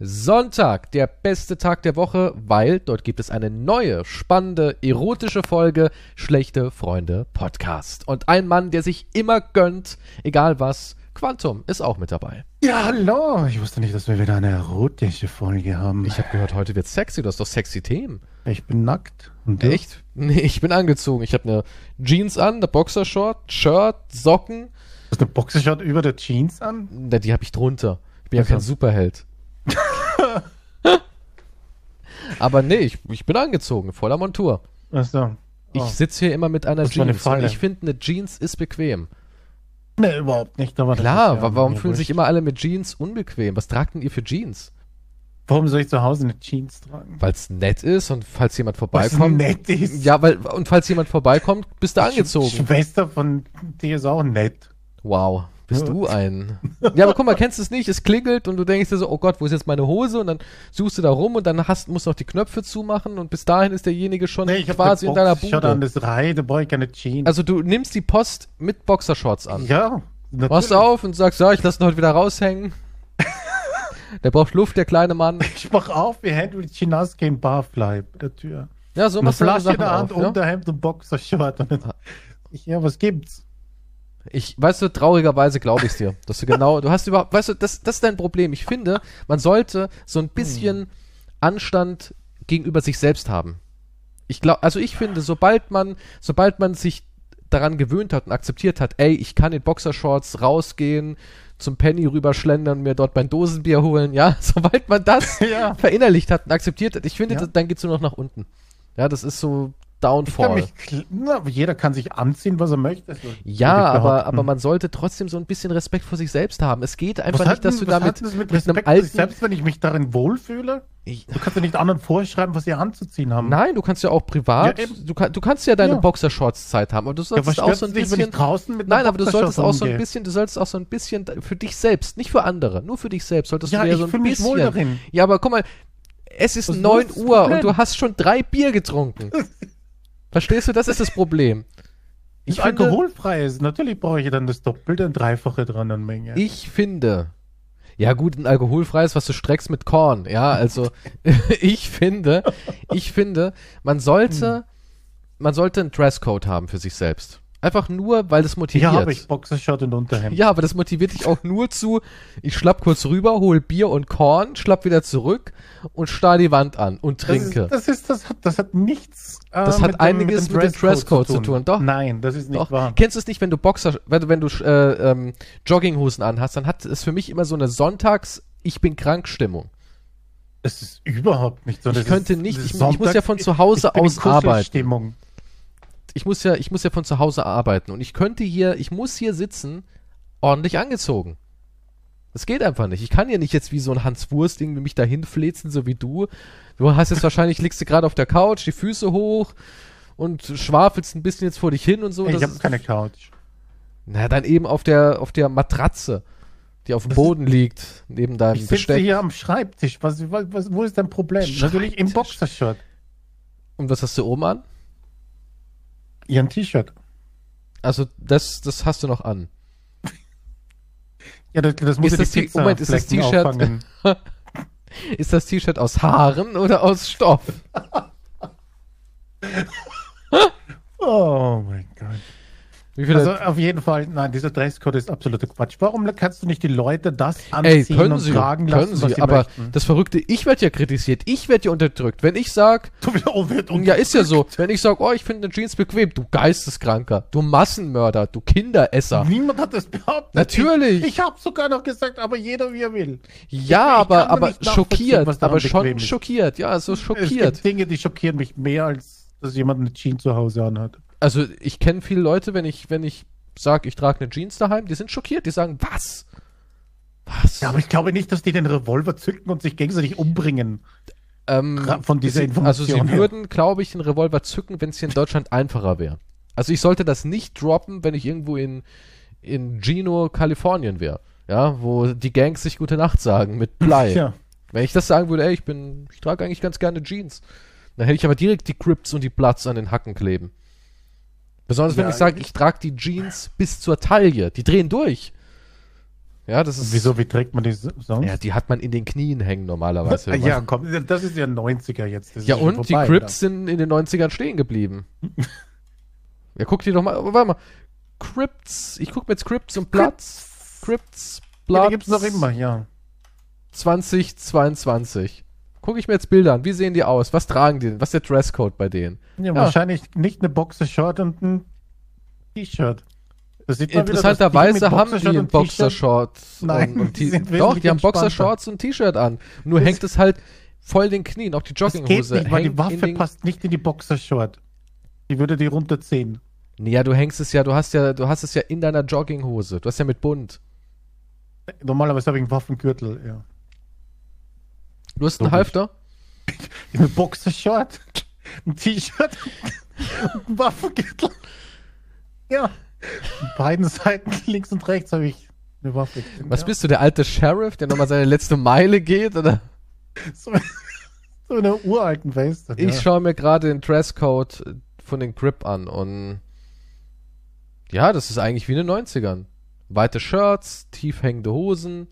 Sonntag, der beste Tag der Woche, weil dort gibt es eine neue, spannende, erotische Folge Schlechte Freunde Podcast. Und ein Mann, der sich immer gönnt, egal was, Quantum ist auch mit dabei. Ja, hallo. Ich wusste nicht, dass wir wieder eine erotische Folge haben. Ich habe gehört, heute wird sexy, du hast doch sexy Themen. Ich bin nackt. Und du? Echt? Nee, ich bin angezogen. Ich habe eine Jeans an, eine Boxershort, Shirt, Socken. Hast du eine Boxershort über der Jeans an? Na, die habe ich drunter. Ich bin ja Also. kein Superheld. Aber nee, ich, ich bin angezogen, voller Montur. Achso. Ich Oh. sitze hier immer mit einer Das Jeans und ich finde, eine Jeans ist bequem. Nee, überhaupt nicht. Klar, ja wa- warum fühlen sich immer alle mit Jeans unbequem? Was tragt denn ihr für Jeans? Warum soll ich zu Hause eine Jeans tragen? Weil es nett ist und falls jemand vorbeikommt. nett ist. Ja, weil, und falls jemand vorbeikommt, bist du angezogen. Schwester von dir ist auch nett. Wow, bist Ja. du ein. Ja, aber guck mal, kennst du es nicht? Es klingelt und du denkst dir so, oh Gott, wo ist jetzt meine Hose? Und dann suchst du da rum und dann hast, musst du noch die Knöpfe zumachen und bis dahin ist derjenige schon Nee, ich quasi in deiner Schaut an, Bude. das Reihe, da brauche ich keine Jeans. Also du nimmst die Post mit Boxershorts an. ja, Machst natürlich. du auf und sagst, ja, ich lasse ihn heute wieder raushängen. der braucht Luft, der kleine Mann. Ich mach auf wie Henry Chinaski in Barfly bei der Tür. Ja, so machst du Flasche in der Hand, auf, ja? Unterhemd und Boxershort. Und ich, ja, was gibt's? Ich, weißt du, traurigerweise glaube ich dir, dass du genau, du hast überhaupt, weißt du, das, das ist dein Problem. Ich finde, man sollte so ein bisschen Anstand gegenüber sich selbst haben. Ich glaube, also ich finde, sobald man, sobald man sich daran gewöhnt hat und akzeptiert hat, ey, ich kann in Boxershorts rausgehen, zum Penny rüberschlendern, mir dort mein Dosenbier holen, ja, sobald man das Ja. verinnerlicht hat und akzeptiert hat, ich finde, Ja. das, dann geht's nur noch nach unten. Ja, das ist so Kann Downfall. kl- na, jeder kann sich anziehen, was er möchte. Ja, aber, aber man sollte trotzdem so ein bisschen Respekt vor sich selbst haben. Es geht einfach was nicht, dass denn- du damit das mit mit einem Respekt für sich alten. selbst, wenn ich mich darin wohlfühle? Du kannst ja nicht anderen vorschreiben, was sie anzuziehen haben. nein, du kannst ja auch privat, Ja, du, kann, du kannst ja deine Ja. Boxershorts-Zeit haben, aber du ja, solltest was auch so ein dich, bisschen. draußen mit Nein, aber du solltest auch so ein bisschen, du solltest auch so ein bisschen für dich selbst, nicht für andere, nur für dich selbst solltest Ja, du ich so ein bisschen. wohl darin. Ja, aber guck mal, es ist Was ist 9 das Uhr und du hast schon drei Bier getrunken. Verstehst du, das ist das Problem. Ich finde, alkoholfrei ist. Natürlich brauche ich dann das Doppelte und Dreifache dran an Menge. Ich finde, ja gut, ein alkoholfreies, was du streckst mit Korn, ja, also ich finde, ich finde, man sollte, man sollte einen Dresscode haben für sich selbst. Einfach nur, weil das motiviert. habe ich Boxershort und Unterhemd. ja, aber das motiviert dich auch nur zu, ich schlapp kurz rüber, hol Bier und Korn, schlapp wieder zurück und starr die Wand an und das trinke. ist, das ist, das hat, das hat nichts. äh, Das hat einiges mit dem Dresscode zu tun. Doch. Nein, das ist nicht Doch. wahr. Kennst du es nicht, wenn du Boxer, wenn du, wenn du äh, ähm, Jogginghosen anhast, dann hat es für mich immer so eine Sonntags, ich bin krank Stimmung. Das ist überhaupt nicht so. Ich Das könnte nicht- das ist ich- ich muss ja von zu Hause ich aus arbeiten. Ich muss ja, ich muss ja von zu Hause arbeiten und ich könnte hier, ich muss hier sitzen, ordentlich angezogen. Das geht einfach nicht. Ich kann ja nicht jetzt wie so ein Hans Wurst irgendwie mich dahin flezen, so wie du. Du hast jetzt wahrscheinlich, liegst du gerade auf der Couch, die Füße hoch und schwafelst ein bisschen jetzt vor dich hin und so. Ich Das habe keine Couch. Na, dann eben auf der, auf der Matratze, die auf dem Boden liegt, neben deinem Ich sitze Besteck. hier am Schreibtisch. Was, was, wo ist dein Problem? Natürlich im. Boxershort. Und was hast du oben an? Ihr ein T-Shirt. Also, das, das hast du noch an. Ja, das, das muss Ist ja das die Moment, ist das T-Shirt-. Ist das T-Shirt aus Haaren oder aus Stoff? Oh mein Gott. Also auf jeden Fall, nein, dieser Dresscode ist absoluter Quatsch. Warum kannst du nicht die Leute das Ey, anziehen können und sie, tragen können lassen, sie, aber möchten? das Verrückte, ich werde ja kritisiert, ich werde ja unterdrückt. Wenn ich sag, Du oh, wird ja ist ja so, wenn ich sag, oh, ich finde Jeans bequem, du Geisteskranker, du Massenmörder, du Kinderesser. Niemand hat das behauptet. Natürlich. Ich, ich habe sogar noch gesagt, aber jeder wie er will. Ja, ich aber, aber schockiert, aber schon schockiert, ja, so Es schockiert. gibt Dinge, die schockieren mich mehr, als dass jemand eine Jeans zu Hause anhat. Also ich kenne viele Leute, wenn ich, wenn ich sag, ich trage eine Jeans daheim, die sind schockiert, die sagen, was? Was? Ja, aber ich glaube nicht, dass die den Revolver zücken und sich gegenseitig umbringen. ähm, von dieser sie, Also Information sie würden, glaube ich, den Revolver zücken, wenn es hier in Deutschland einfacher wäre. Also ich sollte das nicht droppen, wenn ich irgendwo in, in Gino, Kalifornien wäre. Ja, wo die Gangs sich gute Nacht sagen mit Blei. Ja. Wenn ich das sagen würde, ey, ich bin, ich trage eigentlich ganz gerne Jeans. Dann hätte ich aber direkt die Crips und die Bloods an den Hacken kleben. Besonders wenn Ja, ich sage, ich trage die Jeans bis zur Taille. Die drehen durch. Ja, das ist. Wieso, wie trägt man die so- sonst? Ja, die hat man in den Knien hängen normalerweise. ja, komm, das ist ja 90er jetzt. Das Ja, und vorbei, die Crips sind in den 90ern stehen geblieben. ja, guck dir doch mal, warte mal. Crypts, ich guck mir jetzt Crypts und Bloods. Crypts, Ja, die gibt's noch immer, ja. 2022. Guck ich mir jetzt Bilder an. Wie sehen die aus? Was tragen die denn? Was ist der Dresscode bei denen? ja. Wahrscheinlich nicht eine Boxershort und ein T-Shirt. Interessanterweise haben die einen Boxershorts. Nein, und, und die Doch, die haben. Boxershorts und T-Shirt an. Nur Das- hängt es halt voll den Knien. Auch die Das geht Jogginghose nicht, weil die Waffe passt nicht in die Boxershort. Die würde die runterziehen. Nee, ja, du hängst es ja, du hast ja, du hast es ja in deiner Jogginghose. Du hast ja mit Bund. Normalerweise habe ich einen Waffengürtel, ja. Du hast einen. Halfter? Eine Boxershort, ein T-Shirt ein Waffengürtel. Ja. An beiden Seiten, links und rechts, habe ich eine Waffe. Was ja. bist du, der alte Sheriff, der nochmal seine letzte Meile geht? Oder? So, so eine uralten Weste. Ich ja. schaue mir gerade den Dresscode von den Grip an und ja, das ist eigentlich wie in den 90ern. Weite Shirts, tief hängende Hosen,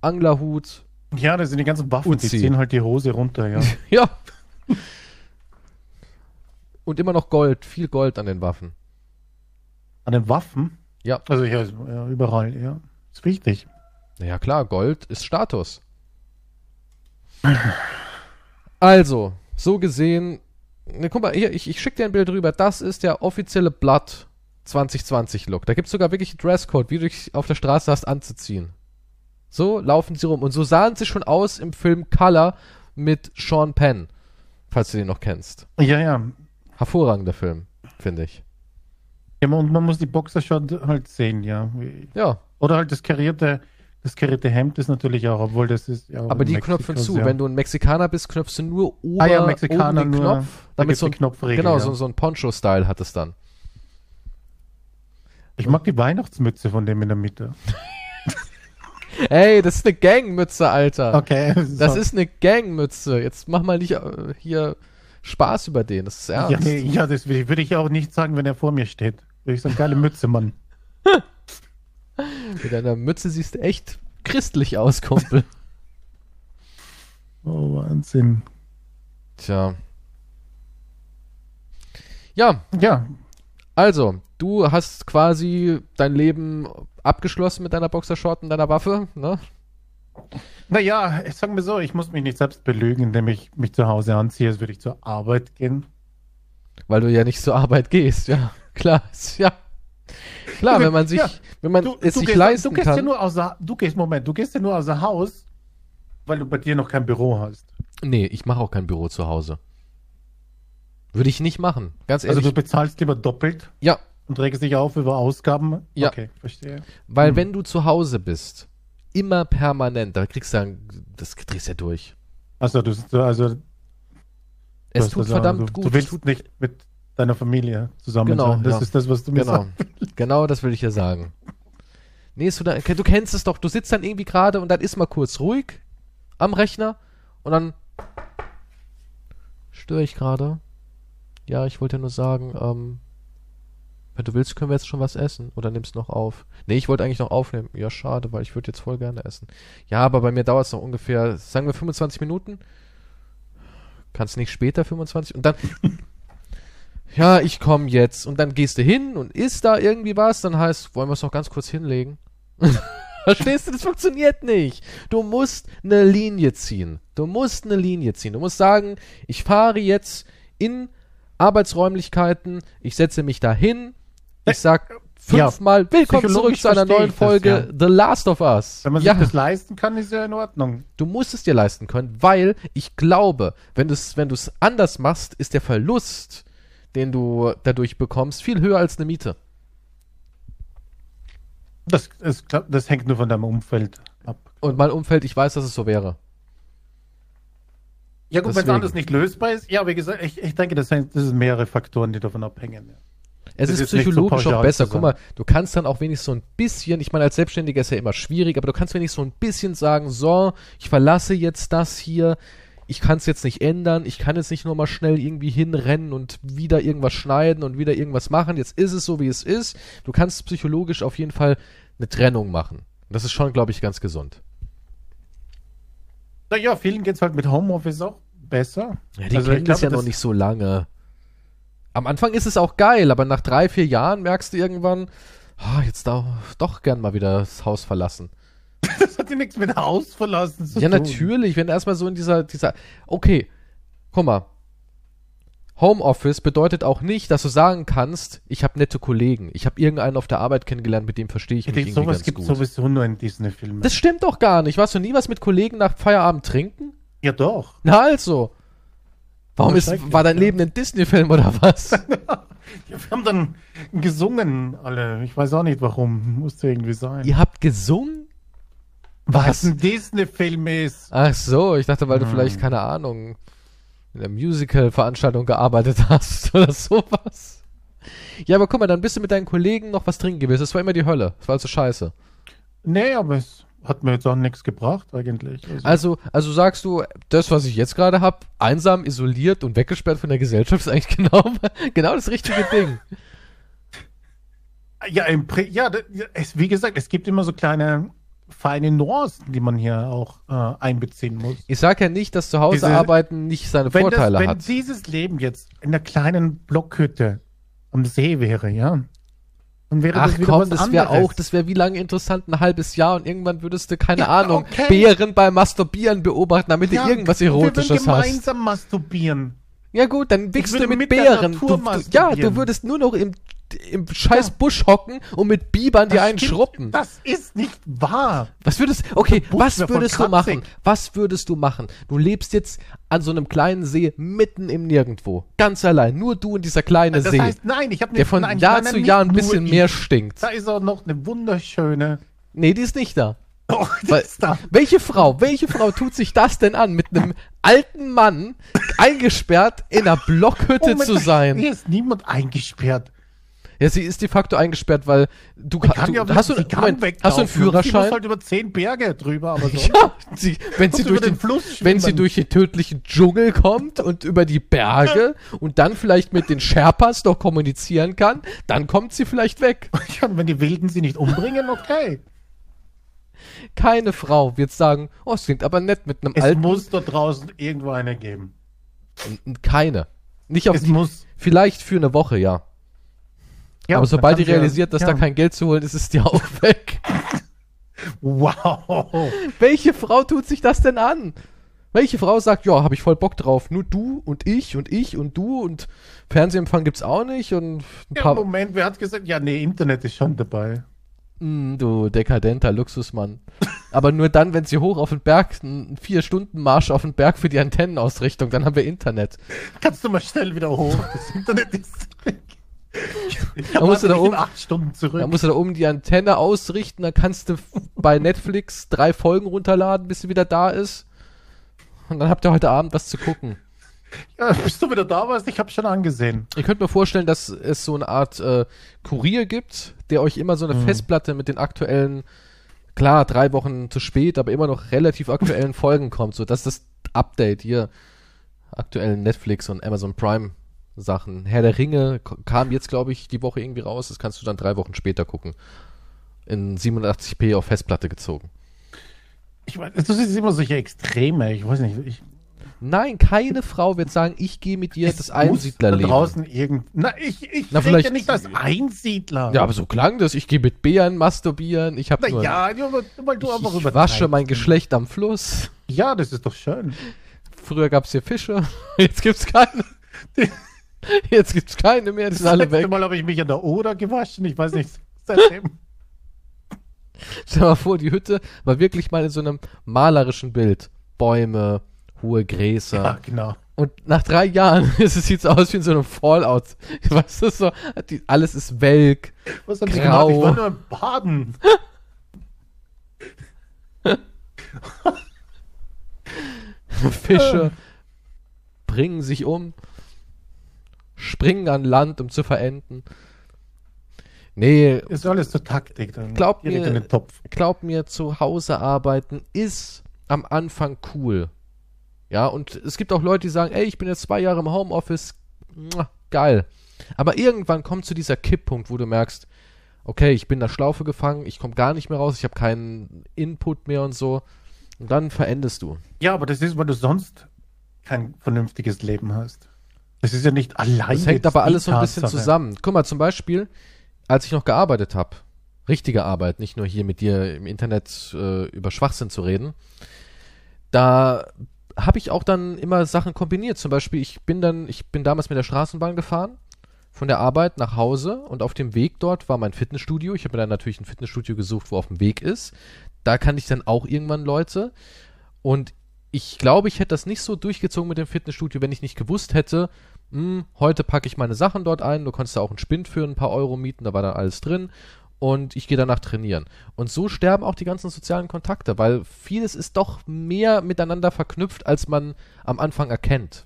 Anglerhut. Ja, das sind die ganzen Waffen, die Uzi. ziehen halt die Hose runter, ja. Ja. Und immer noch Gold, viel Gold an den Waffen. An den Waffen? Ja. Also ja, ja überall, ja. Ist wichtig. Naja, klar, Gold ist Status. Also, so gesehen, ne, guck mal, hier, ich, ich schicke dir ein Bild rüber. Das ist der offizielle Blood 2020 Look. Da gibt es sogar wirklich einen Dresscode, wie du dich auf der Straße hast anzuziehen. So laufen sie rum. Und so sahen sie schon aus im Film Color mit Sean Penn. Falls du den noch kennst. Ja, ja. Hervorragender Film, finde ich. ja und man muss die Boxershort halt sehen, ja. Ja, Oder halt das karierte, das karierte Hemd ist natürlich auch, obwohl das ist ja auch aber die Mexiko knöpfen zu. sehr- Wenn du ein Mexikaner bist, knöpfst du nur ober, Ah ja, Mexikaner oben den nur, Knopf. da Damit so die ein, Knopfregel, genau, ja. so, so ein Poncho-Style hat es dann. Ich mag die Weihnachtsmütze von dem in der Mitte. Ey, das ist eine Gangmütze, Alter. Okay. Das so. ist eine Gangmütze. Jetzt mach mal nicht äh, hier Spaß über den. Das ist ernst. Ja, nee, ja, das würde ich, auch nicht sagen, wenn er vor mir steht. Würde ich sagen, geile Mütze, Mann. Mit deiner Mütze siehst du echt christlich aus, Kumpel. Oh, Wahnsinn. Tja. Ja, Ja, also, du hast quasi dein Leben abgeschlossen mit deiner Boxershort und deiner Waffe, ne? naja, ich sag mir so, ich muss mich nicht selbst belügen, indem ich mich zu Hause anziehe, als würde ich zur Arbeit gehen. Weil du ja nicht zur Arbeit gehst, ja. Klar, ist- ja. Klar, wenn man sich, Ja, wenn man Du, es du, sich gehst, leisten du gehst kann. ja nur außer, du gehst, Moment, du gehst ja nur außer Haus, weil du bei dir noch kein Büro hast. nee, ich mache auch kein Büro zu Hause. Würde ich nicht machen. Ganz Also ehrlich. du bezahlst lieber doppelt ja, und regst dich auf über Ausgaben. Ja. Okay, verstehe. weil Hm. wenn du zu Hause bist, immer permanent, da kriegst du dann, das drehst ja durch. Also du, du also Es tut also, verdammt du, gut. Du willst nicht mit deiner Familie zusammen Genau, sein. Das ja. ist das, was du mir genau, sagst. genau das will ich ja sagen. Nee, du, da, du kennst es doch, du sitzt dann irgendwie gerade und dann ist mal kurz ruhig am Rechner und dann störe ich gerade. Ja, ich wollte nur sagen, ähm, wenn du willst, können wir jetzt schon was essen oder nimmst noch auf. Nee, ich wollte eigentlich noch aufnehmen. Ja, schade, weil ich würde jetzt voll gerne essen. Ja, aber bei mir dauert es noch ungefähr, sagen wir 25 Minuten. Kannst nicht später 25 und dann ja, ich komme jetzt. Und dann gehst du hin und isst da irgendwie was, dann heißt, wollen wir es noch ganz kurz hinlegen? Verstehst du, das funktioniert nicht. Du musst eine Linie ziehen. Du musst eine Linie ziehen. Du musst sagen, ich fahre jetzt in Arbeitsräumlichkeiten, ich setze mich da hin, ich sag fünfmal, willkommen zurück zu einer neuen ich das, Folge The Last of Us. Wenn man ja. sich das leisten kann, ist ja in Ordnung. Du musst es dir leisten können, weil ich glaube, wenn du es wenn du's anders machst, ist der Verlust, den du dadurch bekommst, viel höher als eine Miete. Das, ist, das hängt nur von deinem Umfeld ab. Und mein Umfeld, ich weiß, dass es so wäre. Ja gut, wenn es anders nicht lösbar ist, ja, wie gesagt, ich, ich denke, das, hängt, das sind mehrere Faktoren, die davon abhängen. Ja. Es ist ist nicht so psychologisch auch besser. Guck mal, du kannst dann auch wenigstens so ein bisschen, ich meine, als Selbstständiger ist ja immer schwierig, aber du kannst wenigstens so ein bisschen sagen, so, ich verlasse jetzt das hier, ich kann es jetzt nicht ändern, ich kann jetzt nicht nur mal schnell irgendwie hinrennen und wieder irgendwas schneiden und wieder irgendwas machen, jetzt ist es so, wie es ist. Du kannst psychologisch auf jeden Fall eine Trennung machen. Das ist schon, glaube ich, ganz gesund. Naja, vielen geht's halt mit Homeoffice auch besser. Ja, die Also kennen das ja noch nicht so lange. Am Anfang ist es auch geil, aber nach drei, vier Jahren merkst du irgendwann, ah, jetzt doch gern mal wieder das Haus verlassen. Das hat ja nichts mit Haus verlassen zu Ja, tun. natürlich, wenn du erstmal so in dieser, dieser, okay, guck mal. Homeoffice bedeutet auch nicht, dass du sagen kannst, ich habe nette Kollegen. Ich habe irgendeinen auf der Arbeit kennengelernt, mit dem verstehe ich Ich mich denke, irgendwie sowas ganz gibt gut. sowieso nur in Disney-Filmen. Das stimmt doch gar nicht. Warst du nie was mit Kollegen nach Feierabend trinken? Ja, doch. Na also. Warum ist, war dein. Leben ein Disney-Film oder was? Ja, wir haben dann gesungen alle. Ich weiß auch nicht warum. Musste irgendwie sein. Ihr habt gesungen? Was? es ein Disney-Film ist. Ach so, ich dachte, weil du Hm. vielleicht, keine Ahnung, in der Musical-Veranstaltung gearbeitet hast oder sowas. Ja, aber guck mal, dann bist du mit deinen Kollegen noch was trinken gewesen. Das war immer die Hölle. Das war also scheiße. Nee, aber es hat mir jetzt auch nichts gebracht eigentlich. Also, Also, also sagst du, das, was ich jetzt gerade hab, einsam, isoliert und weggesperrt von der Gesellschaft, ist eigentlich genau, genau das richtige Ding. ja, im Pri ja, es, wie gesagt, es gibt immer so kleine feine Nuancen, die man hier auch äh, einbeziehen muss. Ich sag ja nicht, dass zu Hause Diese- arbeiten nicht seine Wenn, Vorteile das, wenn hat. dieses Leben jetzt in einer kleinen Blockhütte am See wäre, ja, dann wäre Ach das komm, das wäre auch, das wäre wie lange interessant, ein halbes Jahr und irgendwann würdest du, keine Ja, Ahnung, okay. Bären beim Masturbieren beobachten, damit Ja, du irgendwas wir Erotisches hast. gemeinsam masturbieren. Ja gut, dann würde du mit, mit Bären. Du, du, ja, du würdest nur noch im, im scheiß Ja. Busch hocken und mit Bibern dir Das einen stimmt, schruppen. Das ist nicht wahr. Was würdest, okay, was würdest du machen? Was würdest du machen? Du lebst jetzt an so einem kleinen See mitten im Nirgendwo. Ganz allein. Nur du und dieser kleine Das See. heißt, nein, ich habe der von Jahr zu Jahr ein bisschen mehr stinkt. Da ist auch noch eine wunderschöne. Nee, die ist nicht da. Oh, Weil- ist da. Welche Frau, welche Frau tut sich das denn an, mit einem alten Mann eingesperrt in einer Blockhütte Moment, zu sein? Hier ist niemand eingesperrt. Ja, sie ist de facto eingesperrt, weil du, kann du ja hast, du, sie kann Moment, weglaufen. hast du einen Sie muss Führerschein? halt über zehn Berge drüber, aber sonst. Ja, sie, wenn, sie durch den, Fluss wenn sie durch den tödlichen Dschungel kommt und über die Berge und dann vielleicht mit den Sherpas noch kommunizieren kann, dann kommt sie vielleicht weg. Ja, und wenn die Wilden sie nicht umbringen, okay. Keine Frau wird sagen, oh, es klingt aber nett mit einem Es alten. muss da draußen irgendwo eine geben. Keine. Nicht auf Es muss. vielleicht für eine Woche, ja. Ja, aber sobald die realisiert, dass ja, da kein Geld zu holen ist, ist die auch weg. Wow. Welche Frau tut sich das denn an? Welche Frau sagt, ja, habe ich voll Bock drauf. Nur du und ich und ich und du und Fernsehempfang gibt's auch nicht und ein Ja, paar, Moment, wer hat gesagt, ja, nee, Internet ist schon dabei. Mm, du dekadenter Luxusmann. Aber nur dann, wenn sie hoch auf den Berg, einen vier Stunden Marsch auf den Berg für die Antennenausrichtung, dann haben wir Internet. Kannst du mal schnell wieder hoch? Das Internet ist weg. Da musst du da oben- acht Stunden zurück. Da musst du da oben die Antenne ausrichten, dann kannst du bei Netflix drei Folgen runterladen, bis sie wieder da ist. Und dann habt ihr heute Abend was zu gucken. ja, bist du wieder da warst? Ich habe schon angesehen. Ich könnte mir vorstellen, dass es so eine Art äh, Kurier gibt, der euch immer so eine Festplatte mit den aktuellen, klar, drei Wochen zu spät, aber immer noch relativ aktuellen Folgen kommt, so dass das Update hier aktuellen Netflix und Amazon Prime Sachen. Herr der Ringe kam jetzt, glaube ich, die Woche irgendwie raus. Das kannst du dann drei Wochen später gucken. In 87p auf Festplatte gezogen. Ich weiß, das ist immer solche Extreme. Ich weiß nicht. Ich, Nein, keine Frau wird sagen, ich gehe mit dir es das Einsiedlerleben. Da draußen irgend. Na, ich, ich Na, vielleicht- ja nicht als Einsiedler. Ja, aber so klang das. Ich gehe mit Bären masturbieren. Ich habe nur ja, weil du einfach ich, übertreibst. wasche mein Geschlecht am Fluss. Ja, das ist doch schön. Früher gab es hier Fische, jetzt gibt's keine. Jetzt gibt's keine mehr, die sind Das alle letzte weg. Mal habe ich mich an der Oder gewaschen. Ich weiß nicht, seitdem. Stell dir mal vor, die Hütte war wirklich mal in so einem malerischen Bild. Bäume, hohe Gräser. ja, genau. Und nach drei Jahren ist es sieht aus wie in so einem Fallout. Weißt du, so, die, alles ist welk. Was haben Sie Grau. gemacht? Ich war nur im Baden. Fische bringen sich um, springen an Land, um zu verenden. Nee, Ist alles zur Taktik. Dann Glaub mir- in den Topf. glaub mir, zu Hause arbeiten ist am Anfang cool. Ja, und es gibt auch Leute, die sagen, ey, ich bin jetzt zwei Jahre im Homeoffice, geil. Aber irgendwann kommt zu dieser Kipppunkt, wo du merkst, okay, ich bin in der Schlaufe gefangen, ich komme gar nicht mehr raus, ich habe keinen Input mehr und so. Und dann verendest du. Ja, aber das ist, weil du sonst kein vernünftiges Leben hast. Das ist ja nicht allein. Das hängt aber alles so ein bisschen zusammen. Guck mal, zum Beispiel, als ich noch gearbeitet habe, richtige Arbeit, nicht nur hier mit dir im Internet äh, über Schwachsinn zu reden, da habe ich auch dann immer Sachen kombiniert. Zum Beispiel, ich bin dann, ich bin damals mit der Straßenbahn gefahren, von der Arbeit nach Hause und auf dem Weg dort war mein Fitnessstudio. Ich habe mir dann natürlich ein Fitnessstudio gesucht, wo auf dem Weg ist. Da kannte ich dann auch irgendwann Leute. Und ich glaube, ich hätte das nicht so durchgezogen mit dem Fitnessstudio, wenn ich nicht gewusst hätte, hm, heute packe ich meine Sachen dort ein. Du konntest da auch einen Spind für ein paar Euro mieten, da war dann alles drin. Und ich gehe danach trainieren. Und so sterben auch die ganzen sozialen Kontakte, weil vieles ist doch mehr miteinander verknüpft, als man am Anfang erkennt.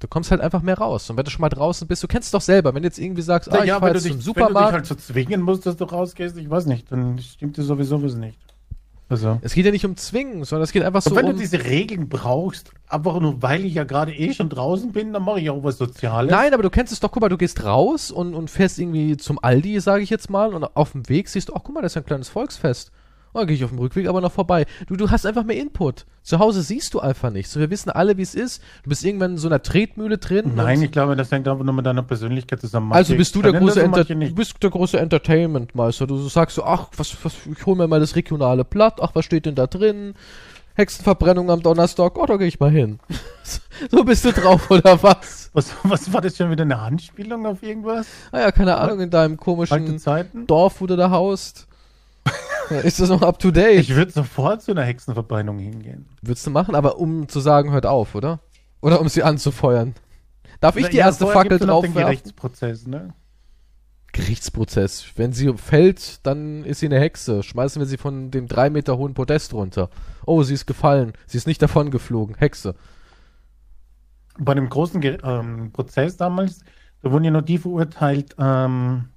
Du kommst halt einfach mehr raus. Und wenn du schon mal draußen bist, du kennst es doch selber, wenn du jetzt irgendwie sagst, ah, ich ja, fahr jetzt dich, zum wenn du dich Supermarkt. halt so zwingen musst, dass du rausgehst, ich weiß nicht, dann stimmt dir sowieso was nicht. Also. es geht ja nicht um Zwingen, sondern es geht einfach so Und wenn um. du diese Regeln brauchst, einfach nur weil ich ja gerade eh schon draußen bin, dann mache ich auch was Soziales. Nein, aber du kennst es doch, guck mal, du gehst raus und, und fährst irgendwie zum Aldi, sage ich jetzt mal, und auf dem Weg siehst du, ach guck mal, das ist ja ein kleines Volksfest. Oh, gehe ich auf dem Rückweg aber noch vorbei. Du, du hast einfach mehr Input. Zu Hause siehst du einfach nichts. Und wir wissen alle, wie es ist. Du bist irgendwann in so einer Tretmühle drin. Nein, ich glaube, das hängt einfach nur mit deiner Persönlichkeit zusammen. also bist du der große, Enter du bist der große Entertainment-Meister. Du sagst so, ach, was, was, ich hol mir mal das regionale Blatt. Ach, was steht denn da drin? Hexenverbrennung am Donnerstag. Oh, da gehe ich mal hin. so bist du drauf, oder was? Was, was war das schon wieder eine Anspielung auf irgendwas? Ah ja, keine Ahnung, in deinem komischen? Dorf, wo du da haust. Ist das noch up to date? Ich würde sofort zu einer Hexenverbrennung hingehen. Würdest du machen, aber um zu sagen, hört auf, oder? Oder um sie anzufeuern. Darf ich die Ja, erste Fackel drauf den? Gerichtsprozess, ne? Gerichtsprozess. Wenn sie fällt, dann ist sie eine Hexe. Schmeißen wir sie von dem drei Meter hohen Podest runter. Oh, sie ist gefallen. Sie ist nicht davon geflogen. Hexe. Bei dem großen Ger ähm, Prozess damals, da wurden ja nur die verurteilt, ähm,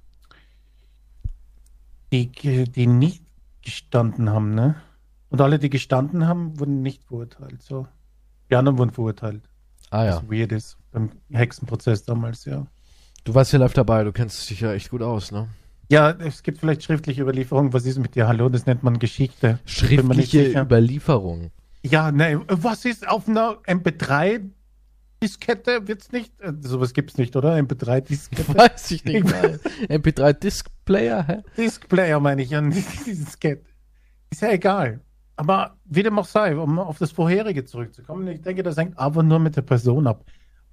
die, die nicht gestanden haben, ne? Und alle, die gestanden haben, wurden nicht verurteilt. So. Die anderen wurden verurteilt. Ah ja. Was weird ist. Beim Hexenprozess damals, ja. Du warst hier live dabei. Du kennst dich ja echt gut aus, ne? Ja, es gibt vielleicht schriftliche Überlieferungen. Was ist mit dir? Hallo, das nennt man Geschichte. Schriftliche. Überlieferung. Ja, ne, was ist auf einer MP3-Diskette? Wird's nicht? Äh, sowas gibt's nicht, oder? MP3-Diskette? Weiß ich nicht mal. MP3 Displayer, hä? Diskplayer meine ich, ja, nicht Diskette. Ist ja egal. Aber wie dem auch sei, um auf das Vorherige zurückzukommen, ich denke, das hängt aber nur mit der Person ab.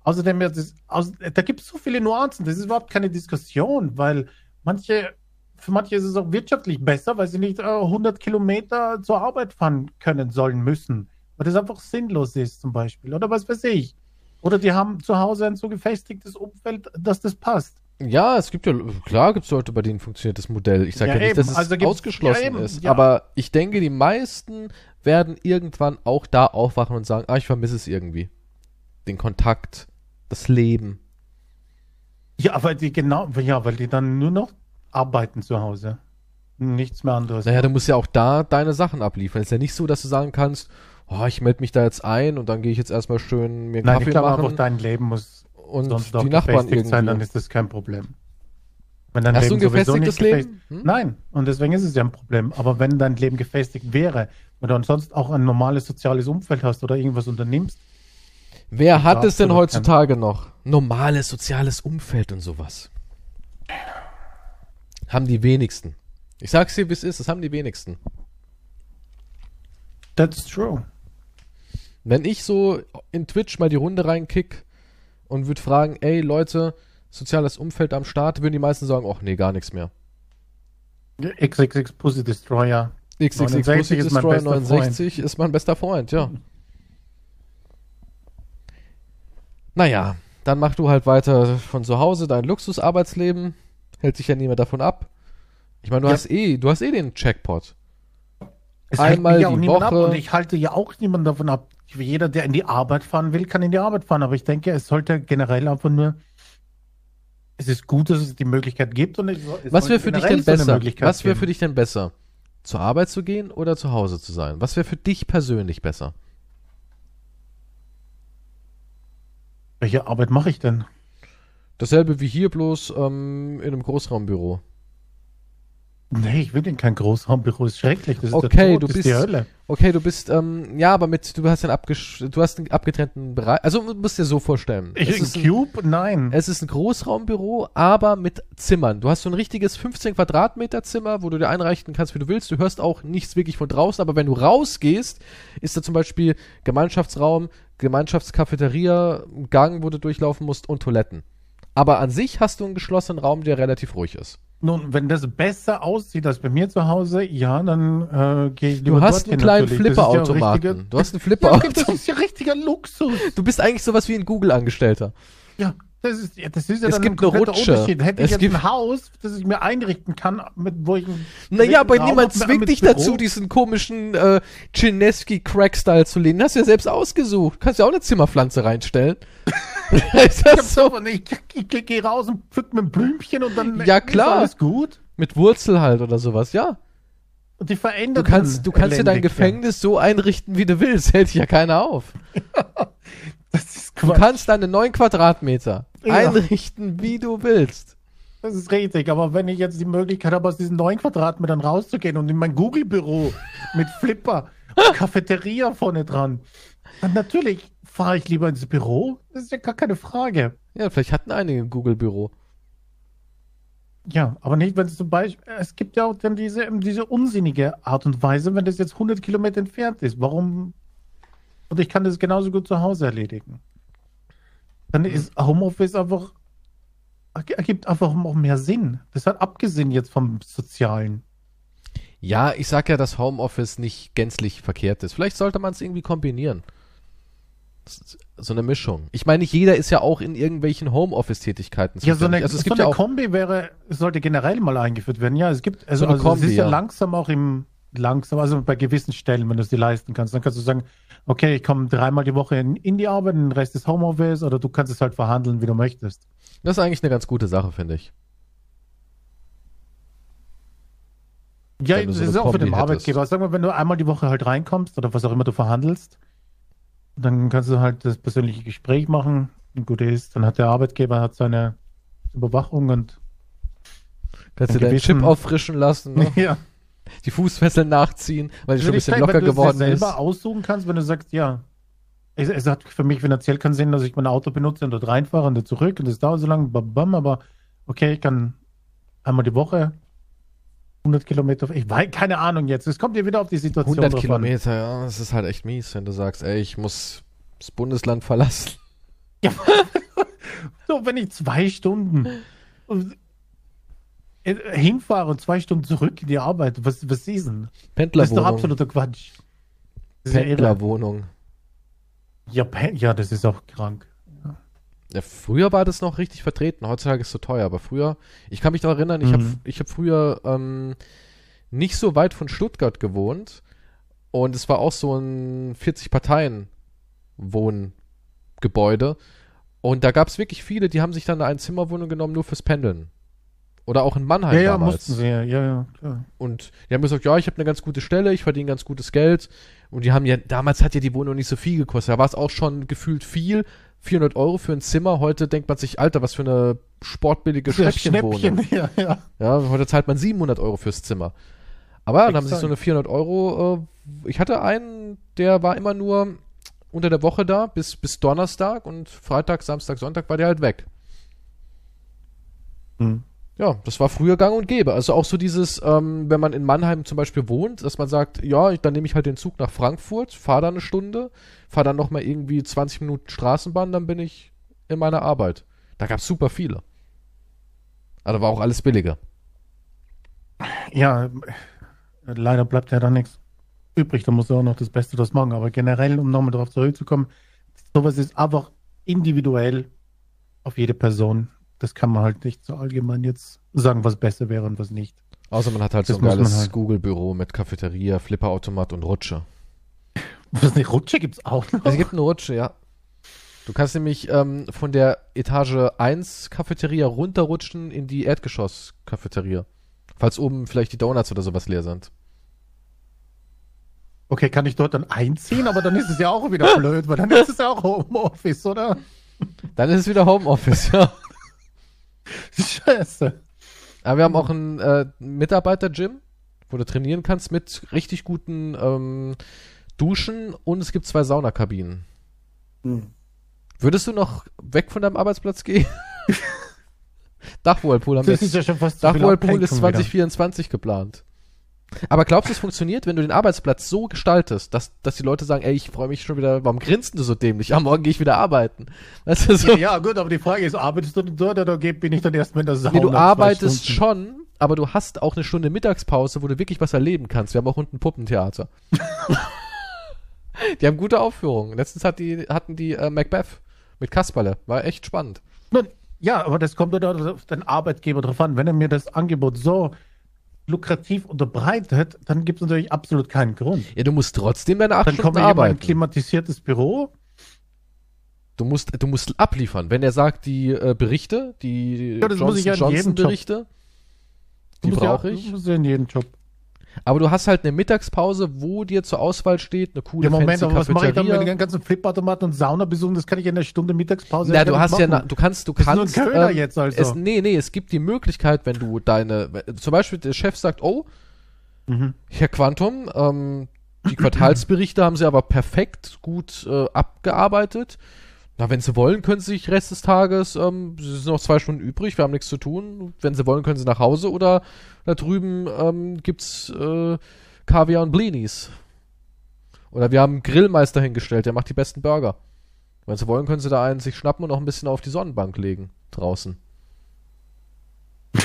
Außerdem, das, aus, da gibt es so viele Nuancen, das ist überhaupt keine Diskussion, weil manche, für manche ist es auch wirtschaftlich besser, weil sie nicht äh, 100 Kilometer zur Arbeit fahren können, sollen, müssen. Weil das einfach sinnlos ist, zum Beispiel. Oder was weiß ich. Oder die haben zu Hause ein so gefestigtes Umfeld, dass das passt. Ja, es gibt ja, klar gibt es Leute, bei denen funktioniert das Modell. Ich sage ja, Ja, nicht, eben. dass es Also ausgeschlossen ja, eben, ist. Aber ich denke, die meisten werden irgendwann auch da aufwachen und sagen, ah, ich vermisse es irgendwie. Den Kontakt, das Leben. Ja, weil die genau, ja, weil die dann nur noch arbeiten zu Hause. Nichts mehr anderes. Naja, du musst ja auch da deine Sachen abliefern. Es ist ja nicht so, dass du sagen kannst, oh, ich melde mich da jetzt ein und dann gehe ich jetzt erstmal schön mir einen Nein, ich Kaffee glaube machen einfach, dein Leben muss und sonst auch die Nachbarn gefestigt sein, dann irgendwie. ist das kein Problem. Wenn dein Hast du ein gefestigtes Leben? Hm? Nein, und deswegen ist es ja ein Problem. Aber wenn dein Leben gefestigt wäre und du ansonsten auch ein normales soziales Umfeld hast oder irgendwas unternimmst, Wer hat es denn heutzutage noch? Normales soziales Umfeld und sowas. Haben die wenigsten. Ich sag's dir, wie es ist, das haben die wenigsten. that's true. Wenn ich so in Twitch mal die Runde reinkick und würde fragen, ey Leute, soziales Umfeld am Start, würden die meisten sagen, ach nee, gar nichts mehr. XXX Pussy Destroyer. XXX 69 Pussy Destroyer bester 69 ist mein bester Freund, ja. Naja, dann mach du halt weiter von zu Hause dein Luxusarbeitsleben. Hält sich ja niemand davon ab. Ich meine, du Ja. hast eh, du hast eh den Jackpot. Es Einmal hält mich ja die auch ab Woche. und ich halte ja auch niemanden davon ab. Jeder, der in die Arbeit fahren will, kann in die Arbeit fahren. Aber ich denke, es sollte generell einfach nur. Es ist gut, dass es die Möglichkeit gibt. Und Was wäre für dich denn so besser? Möglichkeit Was wäre für dich denn besser? Zur Arbeit zu gehen oder zu Hause zu sein? Was wäre für dich persönlich besser? Welche Arbeit mache ich denn? Dasselbe wie hier, bloß ähm, in einem Großraumbüro. Nee, ich will in kein Großraumbüro, ist schrecklich. Das ist Okay, Tod, du das bist- ist die Hölle. Okay, du bist, ähm, ja, aber mit, du hast einen abgesch du hast einen abgetrennten Bereich. Also du musst dir so vorstellen. Ich, es, ein ist ein, Cube? Nein. es ist ein Großraumbüro, aber mit Zimmern. Du hast so ein richtiges 15 Quadratmeter Zimmer, wo du dir einrichten kannst, wie du willst. Du hörst auch nichts wirklich von draußen, aber wenn du rausgehst, ist da zum Beispiel Gemeinschaftsraum, Gemeinschaftscafeteria, ein Gang, wo du durchlaufen musst und Toiletten. Aber an sich hast du einen geschlossenen Raum, der relativ ruhig ist. Nun, wenn das besser aussieht als bei mir zu Hause, ja, dann äh, gehe ich Du lieber hast dorthin einen kleinen ja Flipperautomaten. richtige- du hast einen Ja, Flipperautomaten. das ist ja richtiger Luxus. Du bist eigentlich sowas wie ein Google-Angestellter. Ja, das ist, ja, das ist ja Es dann gibt ein eine Rutsche. Unterschied. Hätte Es ich jetzt gibt- ein Haus, das ich mir einrichten kann, mit, wo ich ein Naja, aber niemand zwingt dich Büro. dazu, diesen komischen äh, Chinesky-Crack-Style zu lehnen. Hast du ja selbst ausgesucht. Kannst ja auch eine Zimmerpflanze reinstellen. ist Ich das so? nicht. Ich, ich, gehe raus und pflück mir ein Blümchen und dann Ja, ist klar. alles gut. Mit Wurzel halt oder sowas, ja. Und die Du verändern kannst, du kannst dir dein Gefängnis so einrichten, wie du willst. Hält dich ja keiner auf. Das ist Du Quatsch. kannst deine neun Quadratmeter Ja. einrichten, wie du willst. Das ist richtig, aber wenn ich jetzt die Möglichkeit habe, aus diesen neun Quadratmetern rauszugehen und in mein Google-Büro mit Flipper und Cafeteria vorne dran, dann natürlich fahre ich lieber ins Büro. Das ist ja gar keine Frage. Ja, vielleicht hatten einige ein Google-Büro. Ja, aber nicht, wenn es zum Beispiel, es gibt ja auch dann diese, diese unsinnige Art und Weise, wenn das jetzt 100 Kilometer entfernt ist. Warum? Und ich kann das genauso gut zu Hause erledigen. Dann ist Homeoffice einfach, ergibt einfach auch mehr Sinn. Das hat abgesehen jetzt vom Sozialen. Ja, ich sag ja, dass Homeoffice nicht gänzlich verkehrt ist. Vielleicht sollte man es irgendwie kombinieren. So eine Mischung. Ich meine, nicht jeder ist ja auch in irgendwelchen Homeoffice-Tätigkeiten Ja, so eine. Also es so gibt eine ja auch Kombi wäre, sollte generell mal eingeführt werden. Ja, es gibt, also, So also Kombi, es ist ja, ja. langsam auch im, langsam, also bei gewissen Stellen, wenn du es dir leisten kannst, dann kannst du sagen, okay, ich komme dreimal die Woche in, in die Arbeit, den Rest ist Homeoffice oder du kannst es halt verhandeln, wie du möchtest. Das ist eigentlich eine ganz gute Sache, finde ich. Ja, das so ist auch für den. Arbeitgeber. Sag mal, wenn du einmal die Woche halt reinkommst oder was auch immer du verhandelst, dann kannst du halt das persönliche Gespräch machen. Und gut ist, dann hat der Arbeitgeber hat seine Überwachung und Kannst du Ein deinen gewissen- Chip auffrischen lassen, ne? ja. die Fußfesseln nachziehen, weil die schon ein bisschen Wenn locker du dir geworden ist. selber aussuchen kannst, wenn du sagst, ja, es, es hat für mich finanziell keinen Sinn, dass ich mein Auto benutze und dort reinfahre und dort zurück und das dauert so lange, bam, bam, aber okay, ich kann einmal die Woche 100 Kilometer, ich weiß, keine Ahnung jetzt, es kommt ja wieder auf die Situation 100 drauf an. Kilometer, ja, das ist halt echt mies, wenn du sagst, ey, ich muss das Bundesland verlassen. Ja, so, wenn ich zwei Stunden äh, hinfahre und zwei Stunden zurück in die Arbeit, was, was ist denn? Das ist doch Pendlerwohnung. absoluter Quatsch. Pendlerwohnung. Ja, ja, das ist auch krank. Ja, früher war das noch richtig vertreten, heutzutage ist es so teuer, aber früher, ich kann mich daran erinnern, ich habe Mhm. ich hab früher ähm, nicht so weit von Stuttgart gewohnt und es war auch so ein 40-Parteien-Wohngebäude und da gab es wirklich viele, die haben sich dann eine Einzimmerwohnung genommen, nur fürs Pendeln. Oder auch in Mannheim Ja, ja, damals. mussten sie, ja, ja, ja, klar. Und die haben gesagt, ja, ich habe eine ganz gute Stelle, ich verdiene ganz gutes Geld. Und die haben ja, damals hat ja die Wohnung nicht so viel gekostet. Da war es auch schon gefühlt viel. 400 Euro für ein Zimmer. Heute denkt man sich, Alter, was für eine sportbillige Schnäppchenwohnung. Schnäppchen, ja, ja. Ja, heute zahlt man 700 Euro fürs Zimmer. Aber dann haben sie so eine 400 Euro, äh, ich hatte einen, der war immer nur unter der Woche da, bis, bis Donnerstag und Freitag, Samstag, Sonntag war der halt weg. Hm. Ja, das war früher gang und gäbe. Also auch so dieses, ähm, wenn man in Mannheim zum Beispiel wohnt, dass man sagt, ja, ich- dann nehme ich halt den Zug nach Frankfurt, fahre da eine Stunde, fahre dann nochmal irgendwie 20 Minuten Straßenbahn, dann bin ich in meiner Arbeit. Da gab es super viele. Aber da war auch alles billiger. Ja, leider bleibt ja da nichts übrig. Da musst du auch noch das Beste draus machen. Aber generell, um nochmal darauf zurückzukommen, sowas ist einfach individuell auf jede Person. Das kann man halt nicht so allgemein jetzt sagen, was besser wäre und was nicht. Außer man hat halt Das so ein geiles halt. Google-Büro mit Cafeteria, Flipperautomat und Rutsche. Was eine Rutsche gibt's auch noch. Es gibt eine Rutsche, ja. Du kannst nämlich ähm, von der Etage 1 Cafeteria runterrutschen in die Erdgeschoss-Cafeteria. Falls oben vielleicht die Donuts oder sowas leer sind. Okay, kann ich dort dann einziehen, aber dann ist es ja auch wieder blöd, weil dann ist es ja auch Homeoffice, oder? Dann ist es wieder Homeoffice, ja. Scheiße. Aber wir haben auch ein äh, Mitarbeiter-Gym, wo du trainieren kannst mit richtig guten ähm, Duschen und es gibt zwei Saunakabinen. Hm. Würdest du noch weg von deinem Arbeitsplatz gehen? Dachwhirlpool haben Das wir ist ja schon fast ist Ablenkung wieder. 2024 geplant. Aber glaubst du, es funktioniert, wenn du den Arbeitsplatz so gestaltest, dass, dass die Leute sagen, ey, ich freue mich schon wieder, warum grinst du so dämlich? Am Morgen gehe ich wieder arbeiten. Weißt du, so, Ja, ja, gut, aber die Frage ist, arbeitest du dort oder bin ich dann erstmal in der Sauna? nee, du arbeitest schon, aber du hast auch eine Stunde Mittagspause, wo du wirklich was erleben kannst. Wir haben auch unten Puppentheater. die haben gute Aufführungen. Letztens hat die, hatten die äh, Macbeth mit Kasperle. War echt spannend. Ja, aber das kommt dann auf den Arbeitgeber drauf an. Wenn er mir das Angebot so lukrativ unterbreitet, dann gibt es natürlich absolut keinen Grund. Ja, du musst trotzdem deine acht Dann Stunden komme ich in mein arbeiten. klimatisiertes Büro. Du musst, du musst abliefern. Wenn er sagt, die äh, Berichte, die Ja, das ich ja in jedem Job. Berichte, die muss ja, brauche ich. Muss ja in jedem Job. Aber du hast halt eine Mittagspause, wo dir zur Auswahl steht, eine coole Ja, Moment, aber was mache ich dann mit den ganzen Flipautomaten und Sauna besuchen? Das kann ich in einer Stunde Mittagspause Na, du hast ja, na, du kannst, du Das ist nur ein kannst. ähm, jetzt also. Es, nee, nee, es gibt die Möglichkeit, wenn du deine, zum Beispiel der Chef sagt, oh, Mhm. Herr Quantum, ähm, die Quartalsberichte haben Sie aber perfekt gut äh, abgearbeitet. Na, wenn Sie wollen, können Sie sich Rest des Tages, ähm, es sind noch zwei Stunden übrig, wir haben nichts zu tun. Wenn Sie wollen, können Sie nach Hause oder da drüben ähm, gibt's äh, Kaviar und Blinis. Oder wir haben einen Grillmeister hingestellt, der macht die besten Burger. Wenn Sie wollen, können Sie da einen sich schnappen und auch ein bisschen auf die Sonnenbank legen draußen.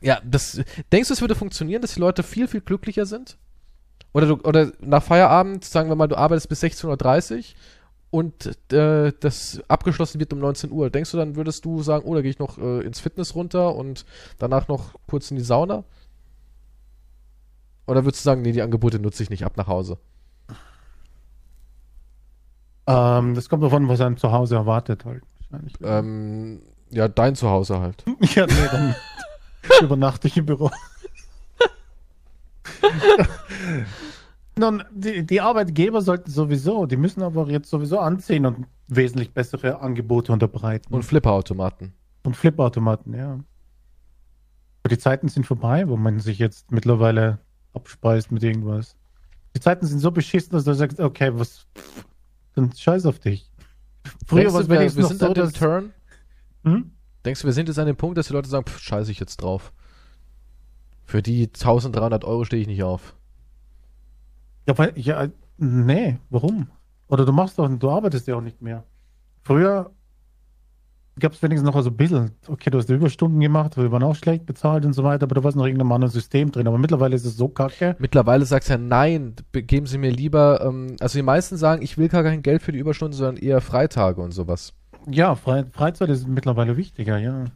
ja, das denkst du, es würde funktionieren, dass die Leute viel viel glücklicher sind? Oder du, oder nach Feierabend, sagen wir mal, du arbeitest bis 16:30 Uhr und äh, das abgeschlossen wird um 19 Uhr. Denkst du, dann würdest du sagen, oh, da gehe ich noch äh, ins Fitness runter und danach noch kurz in die Sauna? Oder würdest du sagen, nee, die Angebote nutze ich nicht, ab nach Hause? Ähm, das kommt davon, was einem zu Hause erwartet halt. Ähm, ja, dein Zuhause halt. Ja, nee, dann übernachte ich im Büro. Nun, die, die Arbeitgeber sollten sowieso, die müssen aber jetzt sowieso anziehen und wesentlich bessere Angebote unterbreiten. Und Flipperautomaten. Und Flipautomaten, ja. Die Zeiten sind vorbei, wo man sich jetzt mittlerweile abspeist mit irgendwas. Die Zeiten sind so beschissen, dass du sagst, okay, was, pff, dann scheiß auf dich. Früher war es wenigstens wir noch sind so, an dem dass... Turn? Hm? Denkst du, wir sind jetzt an dem Punkt, dass die Leute sagen, pff, scheiße ich jetzt drauf. Für die 1300 Euro stehe ich nicht auf. Ja, weil, ja, nee, warum? Oder du machst doch, du arbeitest ja auch nicht mehr. Früher gab es wenigstens noch so ein bisschen, okay, du hast Überstunden gemacht, wir waren auch schlecht bezahlt und so weiter, aber da war noch irgendein anderes System drin. Aber mittlerweile ist es so kacke. Mittlerweile sagst du ja, nein, be- geben Sie mir lieber, ähm, also die meisten sagen, ich will gar kein Geld für die Überstunden, sondern eher Freitage und sowas. Ja, Fre Freizeit ist mittlerweile wichtiger, ja.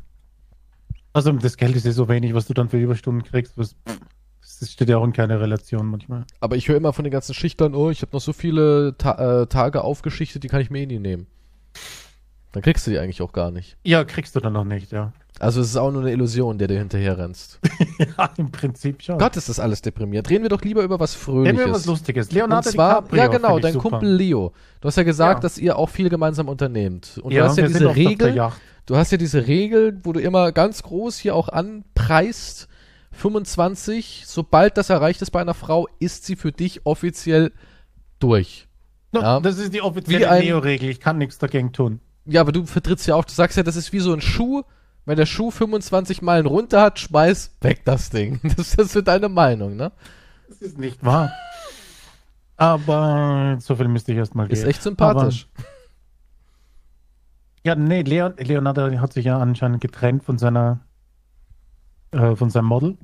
Also das Geld ist ja so wenig, was du dann für Überstunden kriegst, was, das steht ja auch in keiner Relation manchmal. Aber ich höre immer von den ganzen Schichtern, oh, ich habe noch so viele Ta äh, Tage aufgeschichtet, die kann ich mir eh nie nehmen. Dann kriegst du die eigentlich auch gar nicht. Ja, kriegst du dann noch nicht, ja. Also es ist auch nur eine Illusion, der du hinterher rennst. ja, im Prinzip schon. Gott, ist das alles deprimiert. Reden wir doch lieber über was Fröhliches. Nehmen wir was Lustiges. Und Leonardo zwar, DiCaprio. ja genau, dein super. Kumpel Leo. Du hast ja gesagt, Ja. dass ihr auch viel gemeinsam unternehmt. Und ja, du hast ja diese Regel, du hast ja diese Regel, wo du immer ganz groß hier auch anpreist, 25, sobald das erreicht ist bei einer Frau, ist sie für dich offiziell durch. No, Ja. Das ist die offizielle ein- Neo-Regel. Ich kann nichts dagegen tun. Ja, aber du vertrittst ja auch, du sagst ja, das ist wie so ein Schuh. Wenn der Schuh 25 Meilen runter hat, schmeiß weg das Ding. Das ist so deine Meinung, ne? Das ist nicht wahr. Aber so viel müsste ich erstmal Ist gehen. echt sympathisch. Ja, nee, Leon, Leonardo hat sich ja anscheinend getrennt von seiner, äh, von seinem Model,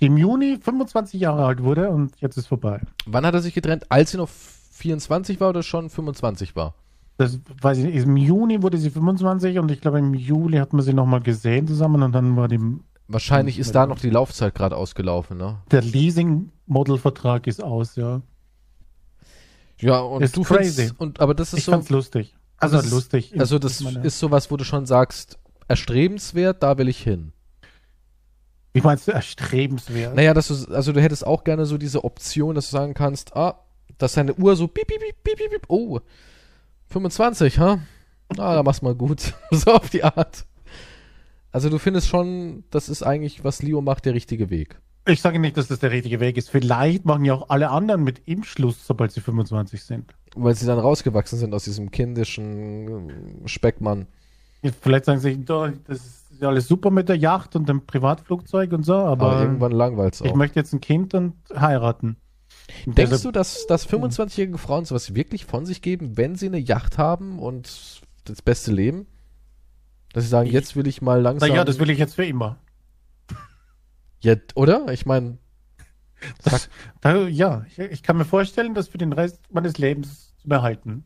die im Juni 25 Jahre alt wurde und jetzt ist vorbei. Wann hat er sich getrennt? Als sie noch 24 war oder schon 25 war? Das weiß ich nicht. Im Juni wurde sie 25 und ich glaube im Juli hat man sie nochmal gesehen zusammen und dann war die, Wahrscheinlich ist da noch die Laufzeit gerade ausgelaufen, ne? der Leasing-Model-Vertrag ist aus, ja. Ja, und Ist du crazy. findest, und, aber das ist Ich so, fand's lustig. Also das ist- lustig. also das ist sowas, wo du schon sagst, erstrebenswert, da will ich hin. Wie meinst du erstrebenswert? Naja, dass du, also du hättest auch gerne so diese Option, dass du sagen kannst, ah, dass deine Uhr so piep, piep, piep, piep, piep, piep, oh, 25, ha? Ah, da machst du mal gut. so auf die Art. Also du findest schon, das ist eigentlich, was Leo macht, der richtige Weg. Ich sage nicht, dass das der richtige Weg ist. Vielleicht machen ja auch alle anderen mit ihm Schluss, sobald sie 25 sind. Weil sie dann rausgewachsen sind aus diesem kindischen Speckmann. Vielleicht sagen sie, "Da, das ist ja alles super mit der Yacht und dem Privatflugzeug und so, aber, Aber, irgendwann langweilt es ich auch. möchte jetzt ein Kind und heiraten. Denkst deshalb- du, dass, dass 25-jährige Frauen sowas wirklich von sich geben, wenn sie eine Yacht haben und das beste Leben? Dass sie sagen, Ich- jetzt will ich mal langsam. Naja, das will ich jetzt für immer. Ja, oder? Ich meine, ja, ich, ich kann mir vorstellen, das für den Rest meines Lebens zu behalten.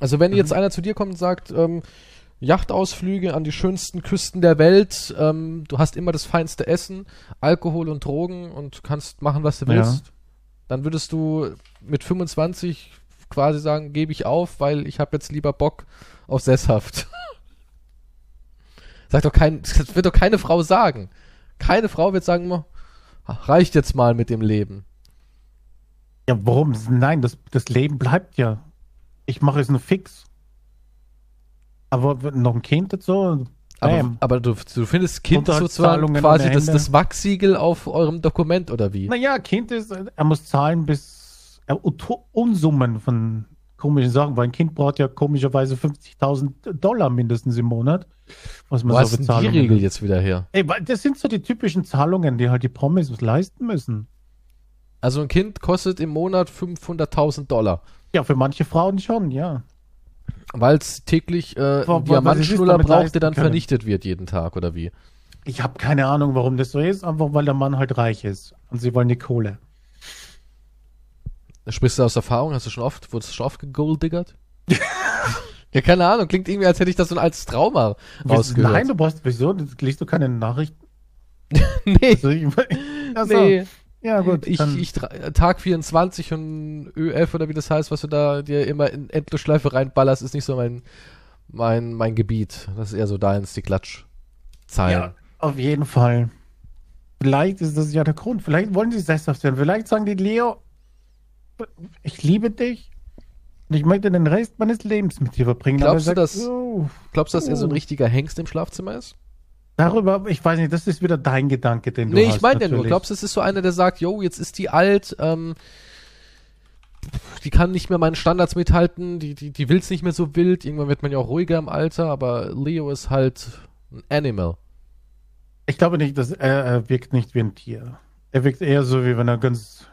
also wenn jetzt einer zu dir kommt und sagt, ähm, Yachtausflüge an die schönsten Küsten der Welt, ähm, du hast immer das feinste Essen, Alkohol und Drogen und kannst machen, was du Ja. willst, dann würdest du mit 25 quasi sagen, gebe ich auf, weil ich habe jetzt lieber Bock auf Sesshaft. Sagt doch kein, das wird doch keine Frau sagen. Keine Frau wird sagen, ach, reicht jetzt mal mit dem Leben. Ja, warum? Nein, das, das Leben bleibt ja. Ich mache es nur fix. Aber noch ein Kind dazu. Aber, aber du, du findest Kind sozusagen quasi das, das Wachsiegel auf eurem Dokument oder wie? Naja, Kind ist, er muss zahlen bis er Unsummen von komischen Sachen, weil ein Kind braucht ja komischerweise 50.000 Dollar mindestens im Monat. Was man Wo so hast die Regel hat. jetzt wieder her? Ey, das sind so die typischen Zahlungen, die halt die Promis leisten müssen. Also ein Kind kostet im Monat 500.000 Dollar, Ja, für manche Frauen schon, ja. Weil es täglich äh, einen Diamantschnuller braucht, der dann können. vernichtet wird jeden Tag oder wie? Ich habe keine Ahnung, warum das so ist, einfach weil der Mann halt reich ist und sie wollen die Kohle. Sprichst du aus Erfahrung? Hast du schon oft, wurdest du schon oft gegoldiggert? ja, keine Ahnung. Klingt irgendwie, als hätte ich das so ein altes Trauma rausgehört. Nein, du brauchst, wieso? Liest du keine Nachrichten? nee, Also, ich, Achso, nee. Ja, gut. Ich, ich tra- Tag 24 und ÖF oder wie das heißt, was du da dir immer in Endlosschleife reinballerst, ist nicht so mein, mein, mein Gebiet. Das ist eher so deins, die Klatschzeilen. Ja, auf jeden Fall. Vielleicht ist das ja der Grund. Vielleicht wollen sie sesshaft werden. Vielleicht sagen die Leo, ich liebe dich und ich möchte den Rest meines Lebens mit dir verbringen. Glaubst du, sagt, dass- "Oh, Glaubst du, dass er so ein Oh. richtiger Hengst im Schlafzimmer ist? Darüber, ich weiß nicht, das ist wieder dein Gedanke, den du nee, hast. ich meine ja nur. Glaubst du, es ist so einer, der sagt, yo, jetzt ist die alt, ähm, die kann nicht mehr meinen Standards mithalten, die, die, die will's nicht mehr so wild. Irgendwann wird man ja auch ruhiger im Alter, aber Leo ist halt ein Animal. Ich glaube nicht, dass er, er wirkt nicht wie ein Tier. Er wirkt eher so, wie wenn er ganz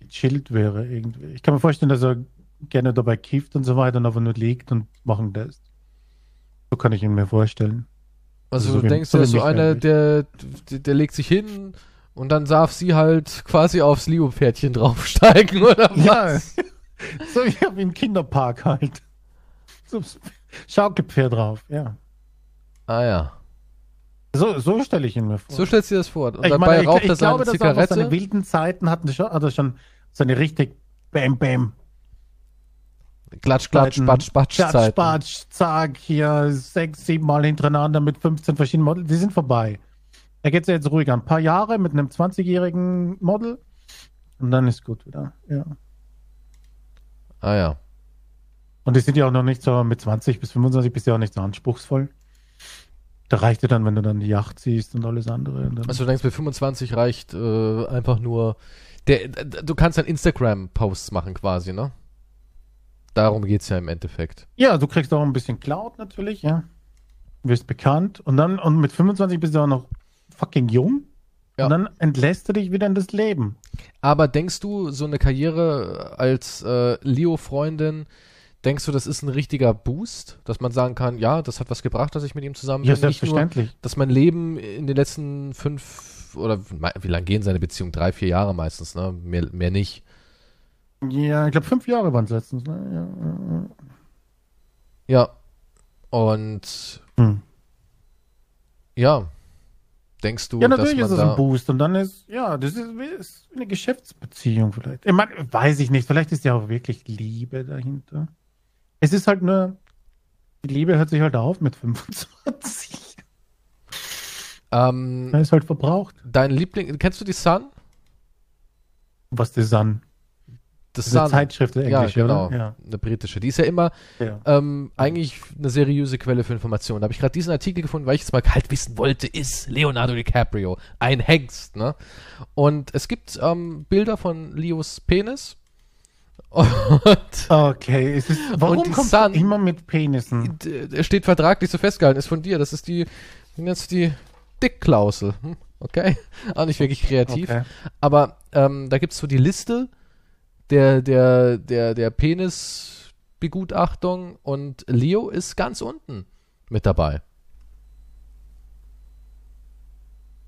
gechillt wäre irgendwie. Ich kann mir vorstellen, dass er gerne dabei kifft und so weiter und einfach nur liegt und machen lässt. So kann ich ihn mir vorstellen. Also So du denkst, so der ist so einer, der, der, der legt sich hin und dann darf sie halt quasi aufs Leo-Pferdchen draufsteigen, oder Ja, was? so wie im Kinderpark halt. So Schaukelpferd drauf, ja. Ah ja. So, so stelle ich ihn mir vor. So stellst du dir das vor. Und ich dabei meine, ich, raucht ich er seine glaube, dass er seine Zigarette. wilden Zeiten hatten, schon- hat er schon seine richtig Bam Bam Klatsch, klatsch, Zeiten. spatsch, spatsch Klatsch, Zeiten. Spatsch, zack, hier sechs, sieben Mal hintereinander mit 15 verschiedenen Models. Die sind vorbei. Er geht jetzt ruhig an. Ein paar Jahre mit einem 20-jährigen Model und dann ist gut wieder. Ja. Ah ja. Und die sind ja auch noch nicht so mit 20 bis 25 bist du ja auch nicht so anspruchsvoll. Da reicht dir dann, wenn du dann die Yacht siehst und alles andere. Und Also du denkst, bei 25 reicht äh, einfach nur. Der, du kannst dann Instagram-Posts machen quasi, ne? Darum geht's ja im Endeffekt. ja, du kriegst auch ein bisschen Cloud natürlich, ja. Wirst bekannt und dann, und mit 25 bist du auch noch fucking jung. Ja. Und dann entlässt du dich wieder in das Leben. Aber denkst du, so eine Karriere als äh, Leo-Freundin, denkst du, das ist ein richtiger Boost? Dass man sagen kann, ja, das hat was gebracht, dass ich mit ihm zusammen Ja, bin. Nur, selbstverständlich. dass mein Leben in den letzten fünf oder wie lange gehen seine Beziehungen? Drei, vier Jahre meistens, ne? Mehr, mehr nicht. Ja, ich glaube, fünf Jahre waren es letztens. Ne? Ja. Und Ja, ja. Hm. ja, denkst du, ja, dass natürlich man ist es ein Boost. Und dann ist, ja, das ist, ist eine Geschäftsbeziehung vielleicht. Ich meine, weiß ich nicht. Vielleicht ist ja auch wirklich Liebe dahinter. Es ist halt nur, die Liebe hört sich halt auf mit 25. ähm, Da ist halt verbraucht. dein Liebling, kennst du die Sun? Was das dann? The Diese Sun. Zeitschrift, ja, genau. oder? Eine britische. Die ist ja immer Ja. ähm, eigentlich eine seriöse Quelle für Informationen. Da habe ich gerade diesen Artikel gefunden, weil ich es mal kalt wissen wollte, ist Leonardo DiCaprio ein Hengst, ne? Und es gibt ähm, Bilder von Leos Penis. Und Okay, es ist, warum die kommt Sun- immer mit Penissen? er steht vertraglich so festgehalten, ist von dir. Das ist die, jetzt die Dickklausel. Hm, Okay, auch nicht wirklich kreativ. Okay. Aber ähm, da gibt's so die Liste der, der, der, der Penisbegutachtung und Leo ist ganz unten mit dabei.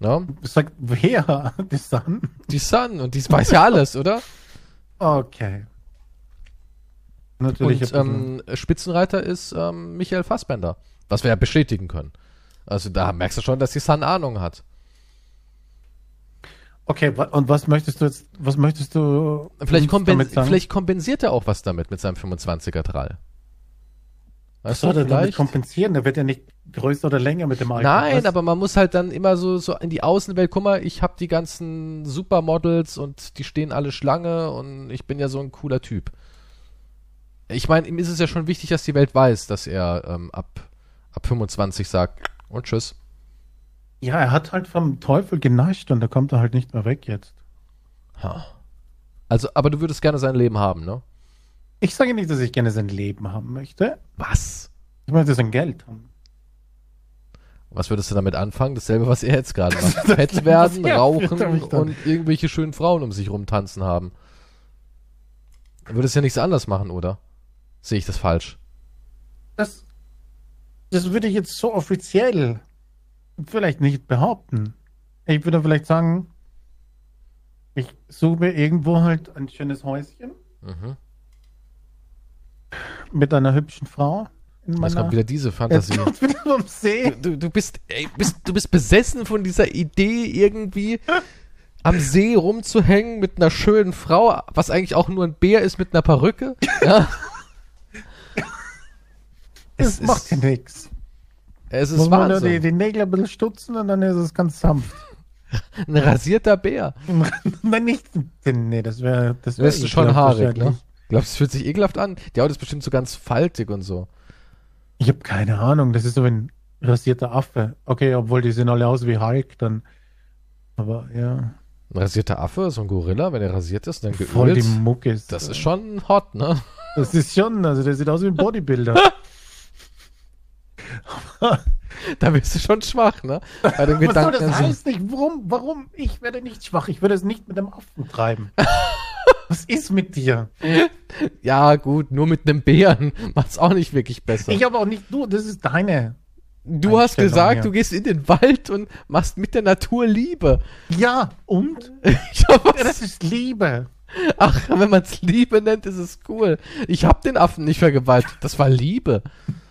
Ja, Sagt wer? Die Sun? die Sun und die weiß ja alles, oder? Okay. Natürlich. Und ähm, Spitzenreiter ist ähm, Michael Fassbender, was wir ja bestätigen können. Also da merkst du schon, dass die Sun Ahnung hat. Okay, und was möchtest du jetzt, was möchtest du Vielleicht, kompen sagen? vielleicht kompensiert er auch was damit mit seinem 25er Trall. Was soll er damit kompensieren? Der wird ja nicht größer oder länger mit dem Alter. Nein, Was? aber man muss halt dann immer so, so in die Außenwelt, guck mal, ich habe die ganzen Supermodels und die stehen alle Schlange und ich bin ja so ein cooler Typ. Ich meine, ihm ist es ja schon wichtig, dass die Welt weiß, dass er ähm, ab, ab 25 sagt und tschüss. Ja, er hat halt vom Teufel genascht und da kommt er halt nicht mehr weg jetzt. Ha. Also, aber du würdest gerne sein Leben haben, ne? Ich sage nicht, dass ich gerne sein Leben haben möchte. Was? Ich möchte sein Geld haben. Was würdest du damit anfangen? Dasselbe, was er jetzt gerade macht. Fett werden, er rauchen und irgendwelche schönen Frauen um sich rumtanzen haben. Du würdest ja nichts anderes machen, oder? Sehe ich das falsch? Das, das würde ich jetzt so offiziell vielleicht nicht behaupten. Ich würde vielleicht sagen, ich suche mir irgendwo halt ein schönes Häuschen Mhm. mit einer hübschen Frau. Jetzt meiner, kommt wieder diese Jetzt Fantasie. kommt wieder vom See. Du, du, bist, ey, bist, du bist besessen von dieser Idee, irgendwie am See rumzuhängen mit einer schönen Frau, was eigentlich auch nur ein Bär ist mit einer Perücke. Ja. Das es macht ja nichts. Es ist Muss man nur die, Wahnsinn. die Nägel ein bisschen stutzen und dann ist es ganz sanft. Ein rasierter Bär. Nein, nicht. Nee, das wäre. Das Du wär bist schon haarig, ne? Glaubst du, es fühlt sich ekelhaft an? Die Haut ist bestimmt so ganz faltig und so. Ich habe keine Ahnung. Das ist so ein rasierter Affe. Okay, obwohl die sehen alle aus wie Hulk, dann. Aber ja. Ein rasierter Affe, so ein Gorilla, wenn er rasiert ist dann Voll die geölt. Mucke ist. Das ist schon hot, ne? Das ist schon, also der sieht aus wie ein Bodybuilder. Da bist du schon schwach, ne? Bei dem Was soll Gedanken. das an so- heißen? Ich, warum, warum? Ich werde nicht schwach. Ich würde es nicht mit einem Affen treiben. Was ist mit dir? Ja, gut, nur mit einem Bären macht's auch nicht wirklich besser. Ich habe auch nicht du, das ist deine. du hast gesagt, ja. du gehst in den Wald und machst mit der Natur Liebe. Ja, und? Ja, das ist Liebe. ach, wenn man's Liebe nennt, ist es cool. Ich hab den Affen nicht vergewaltigt. Das war Liebe.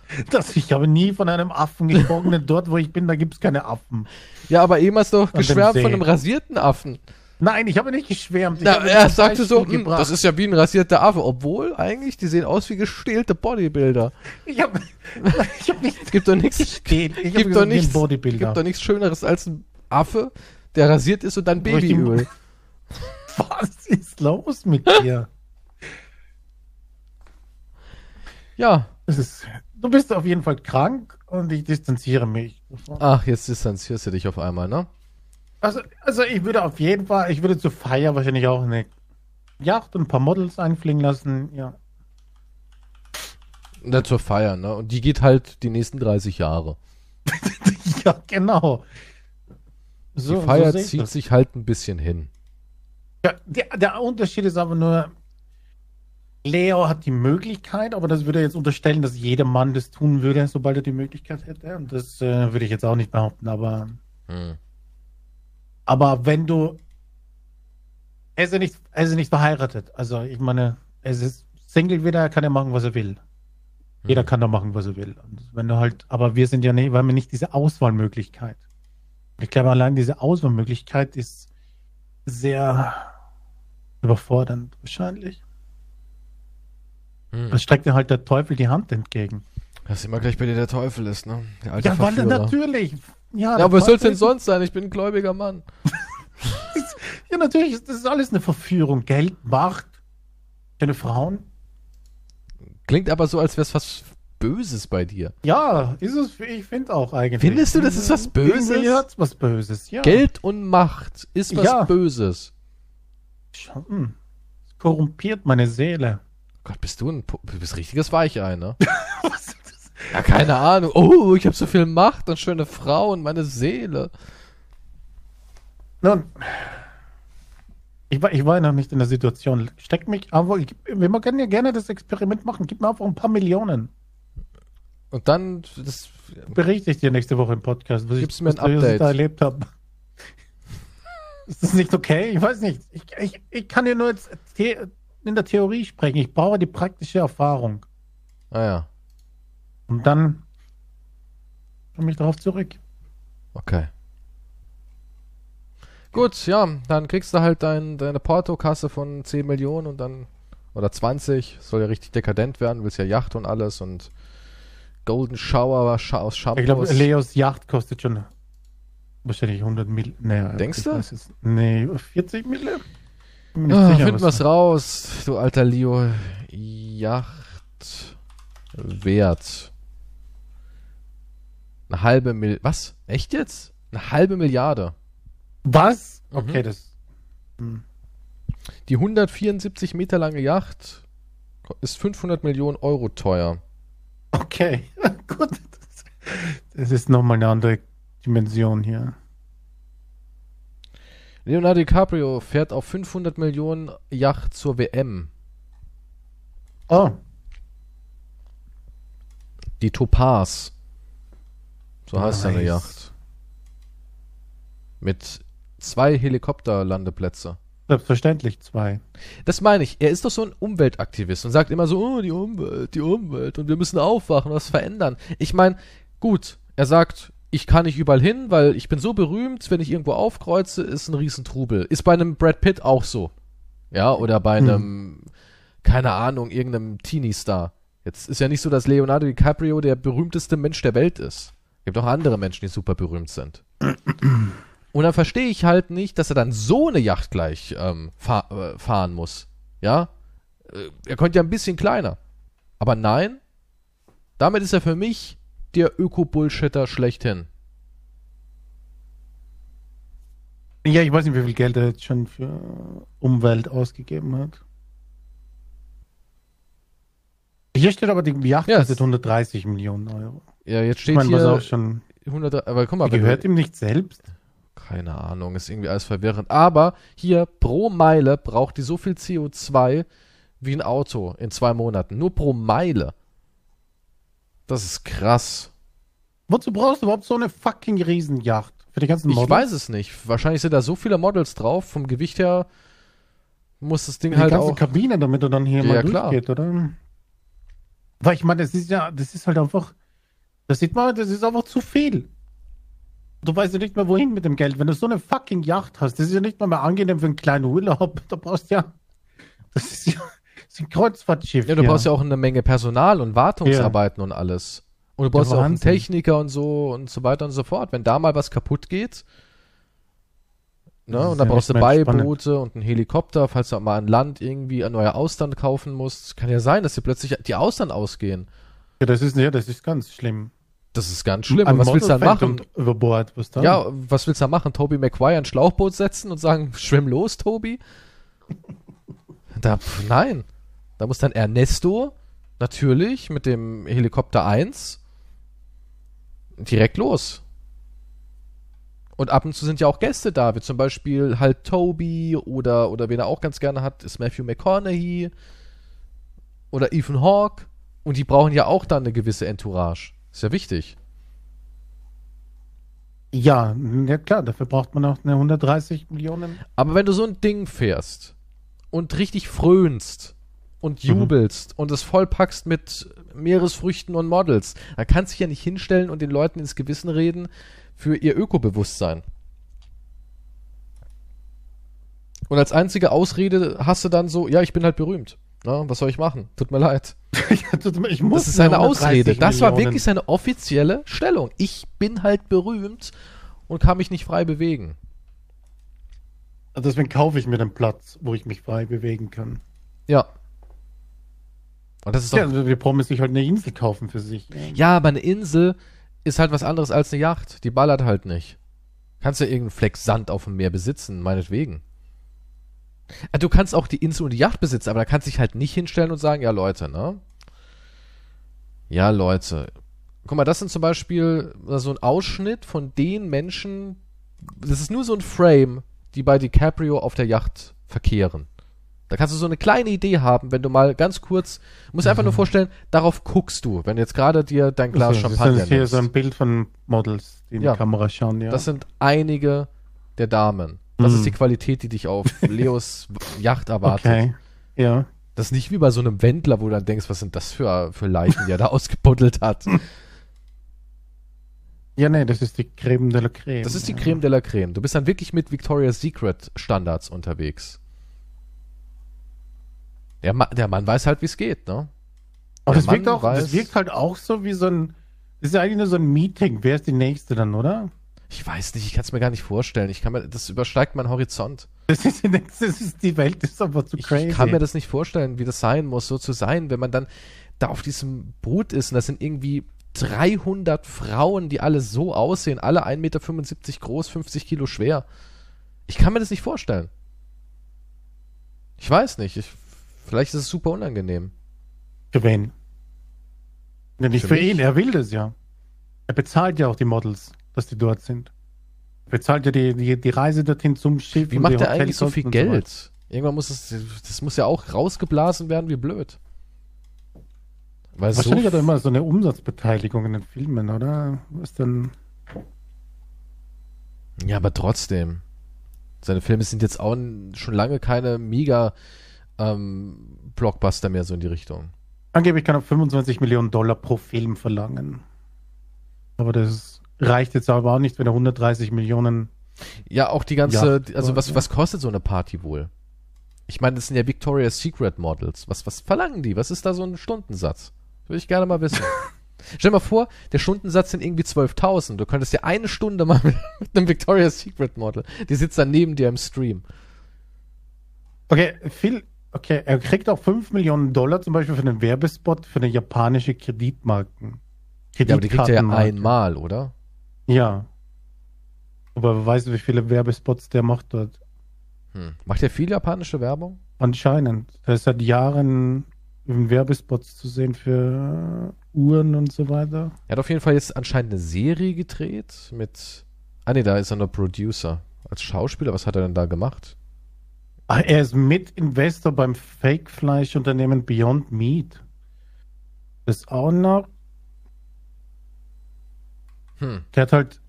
Das, ich habe nie von einem Affen gesprochen, denn dort, wo ich bin, da gibt es keine Affen. Ja, aber eben hast du doch geschwärmt von einem rasierten Affen. Nein, ich habe nicht geschwärmt. Na, er sagte so, "Hm, das ist ja wie ein rasierter Affe. Obwohl, eigentlich, die sehen aus wie gestählte Bodybuilder. Ich habe ich hab nicht Es gibt doch nichts, gesteht. Ich gibt doch nichts, Bodybuilder. gibt doch nichts Schöneres als ein Affe, der rasiert ist und dann Babyöl. Was ist los mit dir? Ja. Das ist, du bist auf jeden Fall krank und ich distanziere mich. Ach, jetzt distanzierst du dich auf einmal, ne? Also, also ich würde auf jeden Fall, ich würde zur Feier wahrscheinlich auch eine Yacht und ein paar Models einfliegen lassen. Ja. Na, zur Feier, ne? Und die geht halt die nächsten 30 Jahre. ja, genau. So, die Feier so zieht das. sich halt ein bisschen hin. Ja, der, der Unterschied ist aber nur, Leo hat die Möglichkeit, aber das würde jetzt unterstellen, dass jeder Mann das tun würde, sobald er die Möglichkeit hätte. Und das äh, würde ich jetzt auch nicht behaupten. Aber, Hm. aber wenn du, er ist ja nicht, er ist ja nicht verheiratet. Also ich meine, er ist Single wieder, er kann ja machen, was er will. Jeder Hm. kann da machen, was er will. Und wenn du halt, aber wir sind ja nicht, wir haben ja nicht diese Auswahlmöglichkeit. Ich glaube, allein diese Auswahlmöglichkeit ist sehr überfordernd, wahrscheinlich. Hm. Da streckt dir halt der Teufel die Hand entgegen. Dass immer gleich bei dir der Teufel ist, ne? Der alte Ja, weil natürlich. Ja, Ja, aber was soll's Teufel denn sonst sein? Ich bin ein gläubiger Mann. ist- Ja, natürlich, ist- das ist alles eine Verführung. Geld, Macht. Schöne Frauen? Klingt aber so, als wäre es was Böses bei dir. Ja, ist es, ich finde auch eigentlich. Findest du, das ist was Böses? Irgendwie hat's was Böses, ja. Geld und Macht ist was Ja. Böses. Schon, hm. Es korrumpiert meine Seele. Gott, bist du ein, du bist richtiges Weichei, ne? Was ist das? Ja, keine Ahnung. Oh, ich habe so viel Macht und schöne Frauen, meine Seele. Nun, ich war, ich war noch nicht in der Situation. Steck mich, aber ich, wir können ja gerne das Experiment machen. Gib mir einfach ein paar Millionen. Und dann, das, Berichte ich dir nächste Woche im Podcast, was, Gibst ich, mir ein ich Update? da erlebt habe. Ist das nicht okay? Ich weiß nicht. Ich, ich, ich kann ja nur jetzt in der Theorie sprechen. Ich brauche die praktische Erfahrung. naja, Und dann komme ich darauf zurück. okay. Gut, ja, dann kriegst du halt dein, deine Portokasse von 10 Millionen und dann, oder 20, soll ja richtig dekadent werden, willst ja Yacht und alles und Golden Shower aus Ich glaube, Shampoos. Leos Yacht kostet schon wahrscheinlich 100 Mil. Nee, Denkst du? weiß Nee, 40 Mille? Bin mir nicht Ah, sicher, finden was- wir's raus, du alter Leo. Yacht Wert. Eine halbe Mil. Was? Echt jetzt? Eine halbe Milliarde. Was? Mhm. Okay, das. Hm. Die 174 Meter lange Yacht ist 500 Millionen Euro teuer. Okay, gut. Das, das ist nochmal eine andere Dimension hier. Leonardo DiCaprio fährt auf 500 Millionen Yacht zur WM. Oh, Die Topaz. So heißt seine Nice. Yacht. Mit zwei Helikopterlandeplätze. selbstverständlich zwei. Das meine ich. Er ist doch so ein Umweltaktivist und sagt immer so, oh, die Umwelt, die Umwelt und wir müssen aufwachen, was verändern. Ich meine, gut, er sagt, ich kann nicht überall hin, weil ich bin so berühmt, wenn ich irgendwo aufkreuze, ist ein Riesentrubel. Ist bei einem Brad Pitt auch so. Ja, oder bei einem, keine Ahnung, irgendeinem Teenie-Star. Jetzt ist ja nicht so, dass Leonardo DiCaprio der berühmteste Mensch der Welt ist. Gibt auch andere Menschen, die super berühmt sind. Und dann verstehe ich halt nicht, dass er dann so eine Yacht gleich ähm, fahr, äh, fahren muss. Ja? Äh, Er konnte ja ein bisschen kleiner. Aber nein, damit ist er für mich der Öko-Bullshitter schlechthin. Ja, ich weiß nicht, wie viel Geld er jetzt schon für Umwelt ausgegeben hat. Hier steht aber, die Yacht Ja, kostet es- 130 Millionen Euro. Ja, jetzt Ich steht was auch hier schon. 100, aber guck mal, gehört ihm nicht selbst. keine Ahnung, ist irgendwie alles verwirrend. Aber hier pro Meile braucht die so viel CO2 wie ein Auto in zwei Monaten. Nur pro Meile. Das ist krass. Wozu brauchst du überhaupt so eine fucking Riesenjacht? Für die ganzen Ich Models? weiß es nicht. Wahrscheinlich sind da so viele Models drauf. Vom Gewicht her muss das Ding die halt ganze auch. Kabine, damit er dann hier Ja, mal klar. durchgeht, oder? Weil ich meine, das ist ja, das ist halt einfach, das sieht man, das ist einfach zu viel. Du weißt ja nicht mehr, wohin mit dem Geld. Wenn du so eine fucking Yacht hast, das ist ja nicht mal mehr angenehm für einen kleinen Urlaub. Da brauchst du ja, das ist ja, ein Kreuzfahrtschiff. Ja, du brauchst ja auch eine Menge Personal und Wartungsarbeiten und alles. Und du brauchst ja auch einen. Techniker und so und so weiter und so fort. Wenn da mal was kaputt geht, ne, und dann ja brauchst du mehr spannend. Und einen Helikopter, falls du mal an Land irgendwie ein neuer Austern kaufen musst. Kann ja sein, dass dir plötzlich die Austern ausgehen. Ja, das ist, ja, das ist ganz schlimm. Das ist ganz schlimm. Ein was willst du dann machen? Über Bord, was dann? Ja, was willst du da machen? Toby Maguire ein Schlauchboot setzen und sagen, schwimm los, Tobi? Da, pf, nein. Da muss dann Ernesto natürlich mit dem Helikopter 1 direkt los. Und ab und zu sind ja auch Gäste da, wie zum Beispiel halt Toby oder, oder wen er auch ganz gerne hat, ist Matthew McConaughey oder Ethan Hawke. Und die brauchen ja auch dann eine gewisse Entourage. Ist ja wichtig. Ja, ja klar, dafür braucht man auch eine 130 Millionen. Aber wenn du so ein Ding fährst und richtig frönst und Mhm. jubelst und es vollpackst mit Meeresfrüchten und Models, dann kannst du dich ja nicht hinstellen und den Leuten ins Gewissen reden für ihr Ökobewusstsein. Und als einzige Ausrede hast du dann so, ja, ich bin halt berühmt. Na, was soll ich machen? Tut mir leid. ich muss Das ist seine 130 Ausrede. Das war Millionen. wirklich seine offizielle Stellung. Ich bin halt berühmt und kann mich nicht frei bewegen. Also Deswegen kaufe ich mir den Platz, wo ich mich frei bewegen kann. Ja. Und das ist Ja, doch, also die Promis sich halt eine Insel kaufen für sich. ja, aber eine Insel ist halt was anderes als eine Yacht. Die ballert halt nicht. Kannst ja irgendeinen Fleck Sand auf dem Meer besitzen, meinetwegen. Ah, Du kannst auch die Insel und die Yacht besitzen, aber da kannst du dich halt nicht hinstellen und sagen, ja Leute, ne? Ja Leute. Guck mal, das sind zum Beispiel so ein Ausschnitt von den Menschen, das ist nur so ein Frame, die bei DiCaprio auf der Yacht verkehren. Da kannst du so eine kleine Idee haben, wenn du mal ganz kurz, musst einfach nur vorstellen, darauf guckst du, wenn jetzt gerade dir dein Glas Also, Champagner Das ist hier nimmst. so ein Bild von Models, die in Ja. die Kamera schauen, ja. Das sind einige der Damen. Das ist Mhm. die Qualität, die dich auf Leos Yacht erwartet. okay. Ja. Das ist nicht wie bei so einem Wendler, wo du dann denkst, was sind das für, für Leichen, die er da ausgebuddelt hat. Ja, nee, das ist die Creme de la Creme. Das ist die. Creme de la Creme. Du bist dann wirklich mit Victoria's Secret Standards unterwegs. Der, Ma der Mann weiß halt, wie es geht, ne? Aber das wirkt, auch, weiß- das wirkt halt auch so wie so ein. Das ist ja eigentlich nur so ein Meeting. Wer ist die Nächste dann, oder? Ich weiß nicht, ich kann es mir gar nicht vorstellen. Ich kann mir, das übersteigt meinen Horizont. Das ist die Nächste, das ist die Welt, ist aber zu Ich crazy. kann mir das nicht vorstellen, wie das sein muss, so zu sein, wenn man dann da auf diesem Boot ist und das sind irgendwie 300 Frauen, die alle so aussehen, alle 1,75 Meter groß, 50 Kilo schwer. Ich kann mir das nicht vorstellen. Ich weiß nicht. Ich, vielleicht ist es super unangenehm. Für wen? Ja, nicht Für für, ihn, er will das ja. Er bezahlt ja auch die Models, dass die dort sind. Er bezahlt ja die, die, die Reise dorthin zum Schiff. Wie und macht er eigentlich so viel Geld? weiter. Irgendwann muss es, das muss ja auch rausgeblasen werden, wie blöd. Weil so, Wahrscheinlich hat er immer so eine Umsatzbeteiligung in den Filmen, oder? Was dann. ja, aber trotzdem. Seine Filme sind jetzt auch schon lange keine mega ähm, Blockbuster mehr so in die Richtung. Angeblich kann er 25 Millionen Dollar pro Film verlangen. Aber das reicht jetzt aber auch nicht, wenn er 130 Millionen. Ja, auch die ganze, Ja, also was, ja. was kostet so eine Party wohl? Ich meine, das sind ja Victoria's Secret Models. Was, was verlangen die? Was ist da so ein Stundensatz? Würde ich gerne mal wissen. Stell dir mal vor, der Stundensatz sind irgendwie 12.000. Du könntest ja eine Stunde mal mit, mit einem Victoria's Secret Model. Die sitzt dann neben dir im Stream. Okay, viel. Okay, er kriegt auch 5 Millionen Dollar zum Beispiel für einen Werbespot für eine japanische Kreditmarken. Ja, aber die kriegt er ja einmal, oder? Ja. Aber wer weiß, wie viele Werbespots der macht dort. Hm. Macht er viel japanische Werbung? Anscheinend. Er ist seit Jahren in Werbespots zu sehen für Uhren und so weiter. Er hat auf jeden Fall jetzt anscheinend eine Serie gedreht mit. Ah ne, da ist er nur Producer. Als Schauspieler, was hat er denn da gemacht? Ah, er ist Mitinvestor beim Fake-Fleischunternehmen Beyond Meat. Das auch noch. Hm. Der hat halt,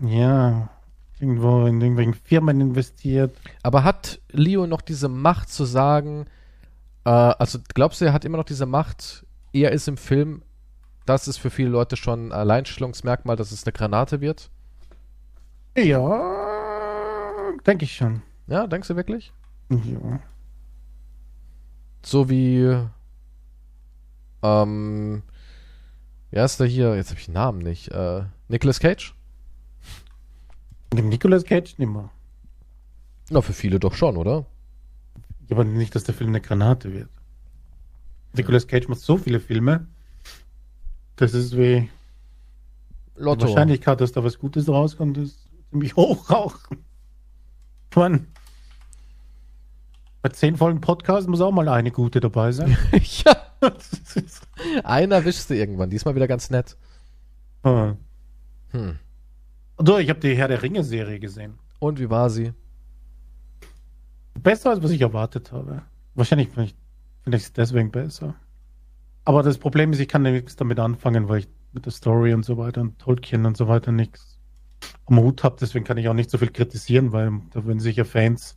ja, irgendwo in irgendwelchen Firmen investiert. Aber hat Leo noch diese Macht zu sagen, äh, also glaubst du, er hat immer noch diese Macht, er ist im Film, das ist für viele Leute schon ein Alleinstellungsmerkmal, dass es eine Granate wird? Ja, denke ich schon. Ja, denkst du wirklich? Ja. So wie, ähm, wer ist der hier? Jetzt habe ich den Namen nicht. Äh, Nicolas Cage? Dem Nicolas Cage nicht mehr. Na, für viele doch schon, oder? Ja, aber nicht, dass der Film eine Granate wird. Nicolas Cage macht so viele Filme. Das ist wie die Lotto. Wahrscheinlichkeit, dass da was Gutes rauskommt, ist ziemlich hoch auch. Meine, bei zehn vollen Podcasts muss auch mal eine gute dabei sein. ja, einer wischst du irgendwann. Diesmal wieder ganz nett. Ah. Hm. So, ich habe die Herr der Ringe-Serie gesehen. Und wie war sie? Besser, als was ich erwartet habe. Wahrscheinlich finde ich finde ich es deswegen besser. Aber das Problem ist, ich kann nichts damit anfangen, weil ich mit der Story und so weiter und Tolkien und so weiter nichts am Hut habe. Deswegen kann ich auch nicht so viel kritisieren, weil da würden sicher Fans.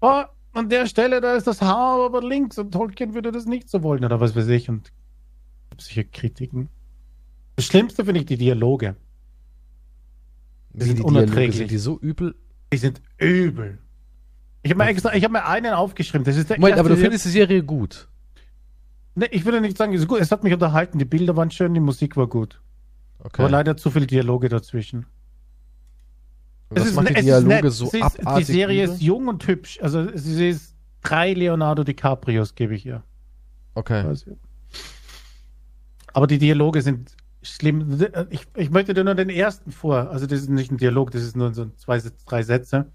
Oh, an der Stelle, da ist das Haar aber links und Tolkien würde das nicht so wollen oder was weiß ich. Und sicher Kritiken. Das Schlimmste finde ich die Dialoge. Die sind die Dialoge, unerträglich. sind die so übel? Die sind übel. Ich habe mir extra, ich habe mir einen aufgeschrieben. Das ist der Moment, aber du erste- findest die Serie gut. Nee, ich würde nicht sagen, es ist gut. Es hat mich unterhalten. Die Bilder waren schön, die Musik war gut. Okay. Aber leider zu viele Dialoge dazwischen. Was es ist, macht die es ist Dialoge nett. so ist, abartig? Die Serie ist jung und hübsch. Also sie ist drei Leonardo DiCaprios, gebe ich ihr. Okay. quasi. Aber die Dialoge sind schlimm. Ich, ich möchte dir nur den ersten vor. Also das ist nicht ein Dialog, das ist nur so zwei, drei Sätze.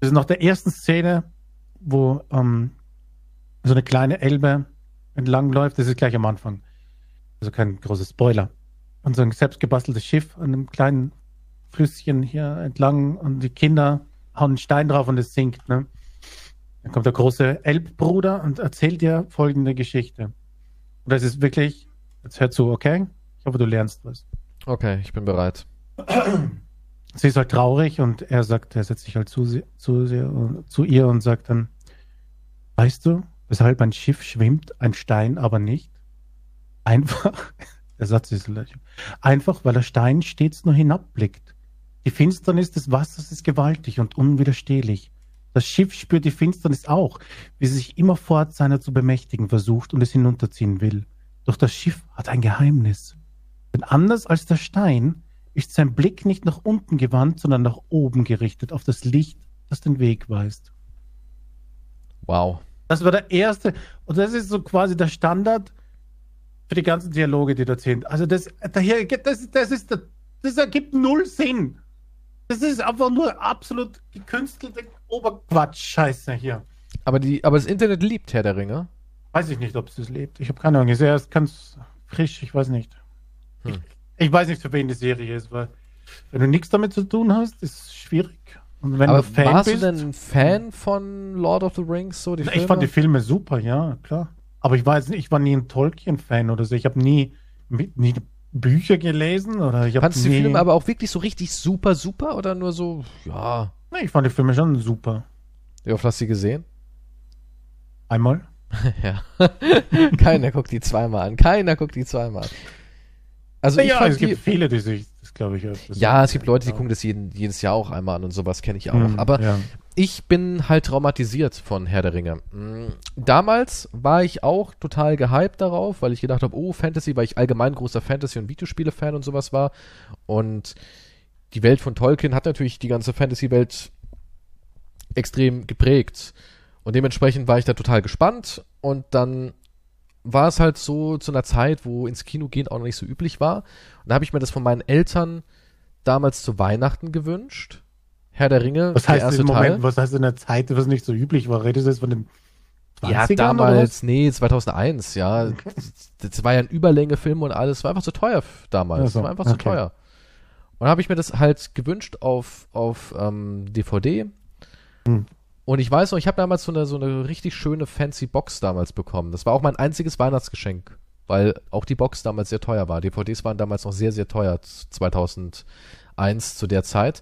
Das ist nach der ersten Szene, wo ähm, so eine kleine Elbe entlang läuft. Das ist gleich am Anfang. Also kein großer Spoiler. Und so ein selbstgebasteltes Schiff an einem kleinen Flüsschen hier entlang und die Kinder hauen einen Stein drauf und es sinkt. Ne? Dann kommt der große Elbbruder und erzählt dir folgende Geschichte. Und das ist wirklich, jetzt hör zu, okay? Ich hoffe, du lernst was. Okay, ich bin bereit. Sie ist halt traurig und er sagt, er setzt sich halt zu, sie, zu, sie, zu ihr und sagt dann, weißt du, weshalb ein Schiff schwimmt, ein Stein aber nicht? Einfach, der Satz ist einfach, weil der Stein stets nur hinabblickt. Die Finsternis des Wassers ist gewaltig und unwiderstehlich. Das Schiff spürt die Finsternis auch, wie sie sich immerfort seiner zu bemächtigen versucht und es hinunterziehen will. Doch das Schiff hat ein Geheimnis. Denn anders als der Stein ist sein Blick nicht nach unten gewandt, sondern nach oben gerichtet, auf das Licht, das den Weg weist. Wow. Das war der erste, und das ist so quasi der Standard für die ganzen Dialoge, die da sind. Also das, daher, das, das ist, das ergibt null Sinn. Das ist einfach nur absolut gekünstelte Oberquatsch-Scheiße hier. Aber, die, aber das Internet liebt Herr der Ringe. Weiß ich nicht, ob es das lebt. Ich habe keine Ahnung. Sehe erst ganz frisch, ich weiß nicht. Hm. Ich, ich weiß nicht, für wen die Serie ist, weil wenn du nichts damit zu tun hast, ist es schwierig. Und wenn aber du Fan warst bist, du denn ein Fan von Lord of the Rings? So die ich fand die Filme super, ja, klar. Aber ich weiß nicht, ich war nie ein Tolkien-Fan oder so. Ich habe nie, nie Bücher gelesen oder ich habe Fandest du die Filme aber auch wirklich so richtig super, super oder nur so, ja. Nee, ich fand die Filme schon super. Wie oft hast du die gesehen? Einmal? ja. Keiner guckt die zweimal an. Keiner guckt die zweimal an. Also ich ja, fand es die, gibt viele, die sich, glaube ich. ja, es gibt Leute, die gucken das jeden, jedes Jahr auch einmal an und sowas kenne ich auch. Hm, Aber ja. ich bin halt traumatisiert von Herr der Ringe. Mm, Damals war ich auch total gehypt darauf, weil ich gedacht habe, oh, Fantasy, weil ich allgemein großer Fantasy- und Videospiele-Fan und sowas war. Und die Welt von Tolkien hat natürlich die ganze Fantasy-Welt extrem geprägt. Und dementsprechend war ich da total gespannt. Und dann war es halt so zu einer Zeit, wo ins Kino gehen auch noch nicht so üblich war. Und da habe ich mir das von meinen Eltern damals zu Weihnachten gewünscht. Herr der Ringe, Was der heißt erste im Moment, Teil. was heißt in der Zeit, was nicht so üblich war? Redest du jetzt von den 20ern Ja, damals, nee, 2001, ja. Das war ja ein Überlängefilm und alles. War einfach zu teuer damals. Ach so, war einfach zu okay. teuer. Und dann habe ich mir das halt gewünscht auf, auf ähm, DVD. Hm. Und ich weiß noch, ich habe damals so eine, so eine richtig schöne fancy Box damals bekommen. Das war auch mein einziges Weihnachtsgeschenk, weil auch die Box damals sehr teuer war. DVDs waren damals noch sehr, sehr teuer, z- 2001 zu der Zeit.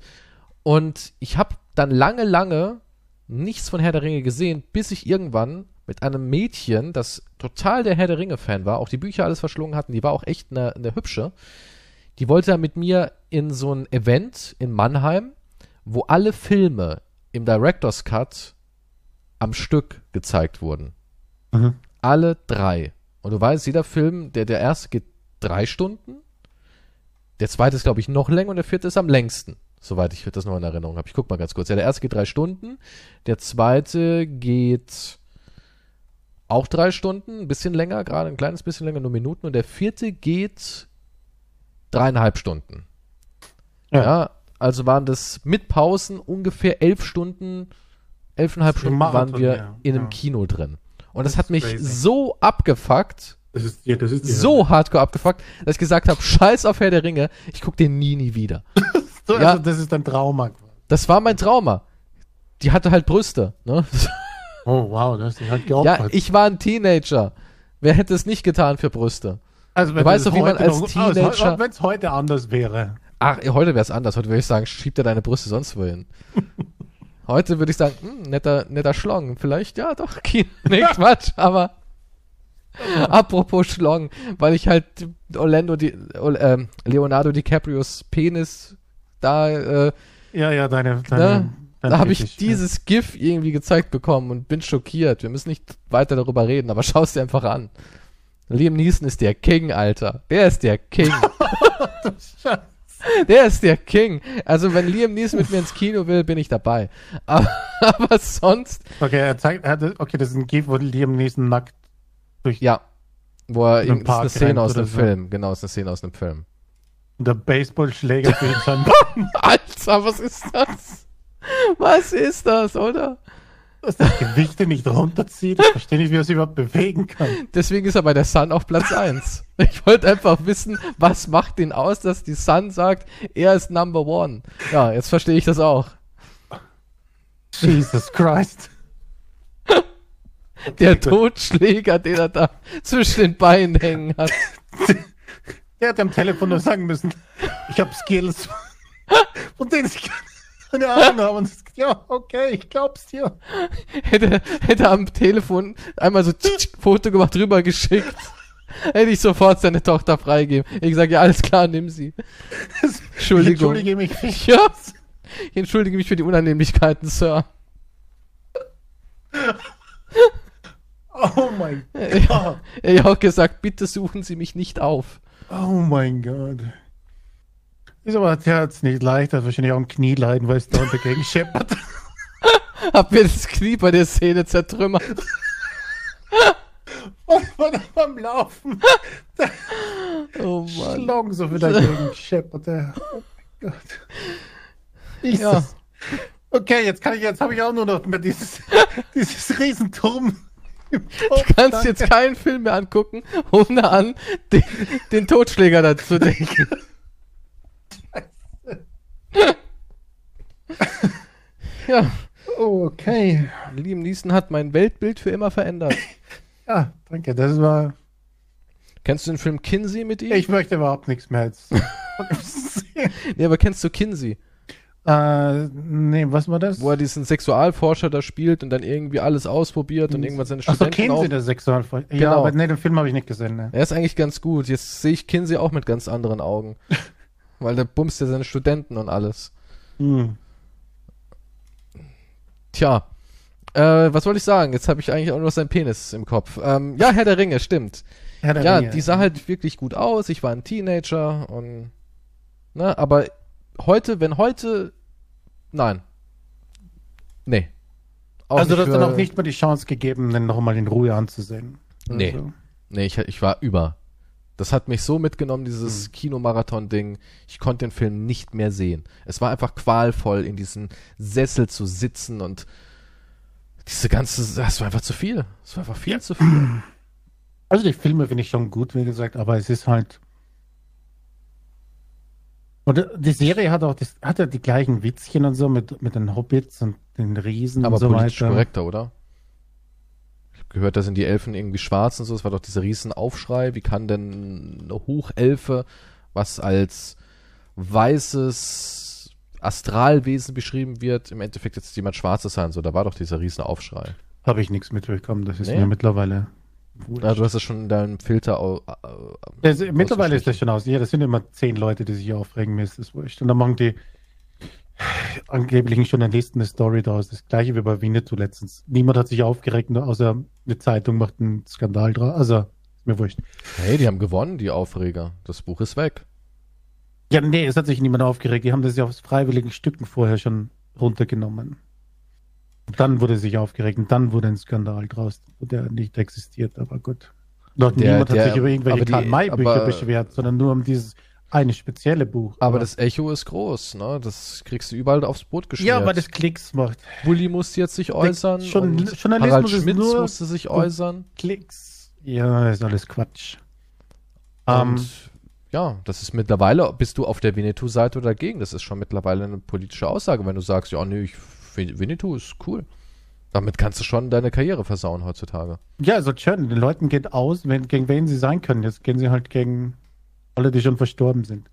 Und ich habe dann lange, lange nichts von Herr der Ringe gesehen, bis ich irgendwann mit einem Mädchen, das total der Herr der Ringe-Fan war, auch die Bücher alles verschlungen hatten, die war auch echt eine, eine hübsche, die wollte dann mit mir in so ein Event in Mannheim, wo alle Filme im Director's Cut am Stück gezeigt wurden. Mhm. Alle drei. Und du weißt, jeder Film, der, der erste geht drei Stunden, der zweite ist, glaube ich, noch länger und der vierte ist am längsten. Soweit ich das noch in Erinnerung habe. Ich guck mal ganz kurz. Ja, der erste geht drei Stunden, der zweite geht auch drei Stunden, ein bisschen länger, gerade ein kleines bisschen länger, nur Minuten. Und der vierte geht dreieinhalb Stunden. Ja. Ja, also waren das mit Pausen ungefähr elf Stunden, elfeinhalb Stunden Marathon, waren wir ja. in einem Ja. Kino drin. Und das, Das hat mich crazy. so abgefuckt, Das ist, ja, das ist so hardcore abgefuckt, dass ich gesagt habe, scheiß auf Herr der Ringe, ich guck den nie, nie wieder. So, Ja. also das ist ein Trauma. Das war mein Trauma. Die hatte halt Brüste. Ne? Oh, wow, das ist halt Ja, geopfert. ich war ein Teenager. Wer hätte es nicht getan für Brüste? also, du weißt doch, wie man als noch- Teenager- Wenn es heute anders wäre. Ach, heute wäre es anders. Heute würde ich sagen, schieb dir deine Brüste sonst wohin. Heute würde ich sagen, hm, netter, netter Schlong. Vielleicht, ja, doch, Kino. Nee, Quatsch, aber apropos Schlong, weil ich halt Orlando, Di, ähm, Leonardo DiCaprios Penis da, äh, Ja, ja, deine. ne, deine dein da habe ich dieses GIF irgendwie gezeigt bekommen und bin schockiert. Wir müssen nicht weiter darüber reden, aber schau es dir einfach an. Liam Neeson ist der King, Alter. Der ist der King. Der ist der King. Also wenn Liam Neeson mit mir ins Kino will, bin ich dabei. Aber, aber sonst, Okay, er zeigt, er hat, okay, das ist ein GIF, wo Liam Neeson nackt durch Ja. Wo er, den ist eine Szene aus einem so. Film. Genau, ist eine Szene aus einem Film. der Baseballschläger für sein. Alter, was ist das? Was ist das, oder? Dass das Gewichte nicht runterzieht. Ich verstehe nicht, wie er sich überhaupt bewegen kann. Deswegen ist er bei der Sun auf Platz 1. Ich wollte einfach wissen, was macht den aus, dass die Sun sagt, er ist Number One. Ja, jetzt verstehe ich das auch. Jesus Christ. Der Totschläger, den er da zwischen den Beinen hängen hat. Er hätte am Telefon nur sagen müssen, ich habe Skills, von denen ich keine Ahnung habe. Und ja, okay, ich glaub's dir. Hätte, hätte am Telefon einmal so Foto gemacht, rüber geschickt. Hätte ich sofort seine Tochter freigeben. Ich sage, ja, alles klar, nimm sie. Ich Entschuldigung. entschuldige mich. Ich, Ja. Ich entschuldige mich für die Unannehmlichkeiten, Sir. oh mein Er Gott. hat auch gesagt, bitte suchen Sie mich nicht auf. Oh mein Gott. Ist aber der hat's nicht leicht, hat wahrscheinlich auch ein Knieleiden, weil es da dagegen scheppert. Hab mir das Knie bei der Szene zertrümmert. Und von beim Laufen Oh Mann. schlagen so wieder dagegen scheppert. er. Oh mein Gott. Jesus. Ja. Okay, jetzt kann ich, jetzt habe ich auch nur noch mehr dieses, dieses Riesenturm. Kopf. Du kannst Danke. jetzt keinen Film mehr angucken, ohne an den, den Totschläger dazu denken. ja, Oh, okay. Liam Neeson hat mein Weltbild für immer verändert. Ja, danke. Das war. Kennst du den Film Kinsey mit ihm? Ich möchte überhaupt nichts mehr jetzt. Nee, aber kennst du Kinsey? äh, nee, was war das? Wo er diesen Sexualforscher da spielt und dann irgendwie alles ausprobiert und irgendwann seine Ach so, Studenten kennen auf... Sie das Sexualfall? Ja, Genau. aber nee, den Film habe ich nicht gesehen. Ne? Er ist eigentlich ganz gut. Jetzt sehe ich Kinsey auch mit ganz anderen Augen. Weil der bumst ja seine Studenten und alles. Hm. Tja. Äh, was wollte ich sagen? Jetzt habe ich eigentlich auch nur noch seinen Penis im Kopf. Ähm, ja, Herr der Ringe, stimmt. Herr der ja, Ringe. die sah halt wirklich gut aus. Ich war ein Teenager und. Ne, aber heute, wenn heute. Nein. Nee. Auch Also, du hast dann auch nicht mal die Chance gegeben, den nochmal in Ruhe anzusehen. Nee. Also, Nee, ich, ich war über. Das hat mich so mitgenommen, Mhm. dieses Kinomarathon-Ding. Ich konnte den Film nicht mehr sehen. Es war einfach qualvoll, in diesem Sessel zu sitzen und diese ganze, das war einfach zu viel. Es war einfach viel zu viel. also die Filme finde ich schon gut, wie gesagt, aber es ist halt. Und die Serie hat auch das, hat ja die gleichen Witzchen und so mit, mit den Hobbits und den Riesen Aber und so politisch weiter. korrekter, oder? Gehört, da sind die Elfen irgendwie schwarz und so. Es war doch dieser Riesenaufschrei. Wie kann denn eine Hochelfe, was als weißes Astralwesen beschrieben wird, im Endeffekt jetzt jemand Schwarzes sein soll? Da war doch dieser Riesenaufschrei. Habe ich nichts mitbekommen, das ist Nee? mir mittlerweile. Ja, du hast es schon in deinem Filter. au- äh, Das, mittlerweile ist das schon aus. Ja, das sind immer zehn Leute, die sich aufregen, mir ist das wurscht. Und dann machen die angeblichen Journalisten eine Story daraus. Das gleiche wie bei Winnetou letztens. Niemand hat sich aufgeregt, nur außer eine Zeitung macht einen Skandal draus. Also, ist mir wurscht. Hey, die haben gewonnen, die Aufreger. Das Buch ist weg. Ja, nee, es hat sich niemand aufgeregt. Die haben das ja aus freiwilligen Stücken vorher schon runtergenommen. Und dann wurde sich aufgeregt und dann wurde ein Skandal draus, der nicht existiert, aber gut. Der- niemand der- hat sich über irgendwelche Karl-May-Bücher beschwert, sondern nur um dieses eine spezielle Buch. Aber das Echo ist groß, ne? Das kriegst du überall aufs Brot geschmiert. ja, weil das Klicks macht. Bulli musste jetzt sich äußern. schon- und Journalismus Harald ist Schmitz musste sich äußern. Klicks. Ja, ist alles Quatsch. Ähm, Und ja, das ist mittlerweile, bist du auf der Winnetou-Seite oder dagegen? Das ist schon mittlerweile eine politische Aussage, wenn du sagst, ja, nee, ich, Win- Winnetou ist cool. Damit kannst du schon deine Karriere versauen heutzutage. ja, also schön. Den Leuten geht aus, wenn, gegen wen sie sein können. Jetzt gehen sie halt gegen alle, die schon verstorben sind.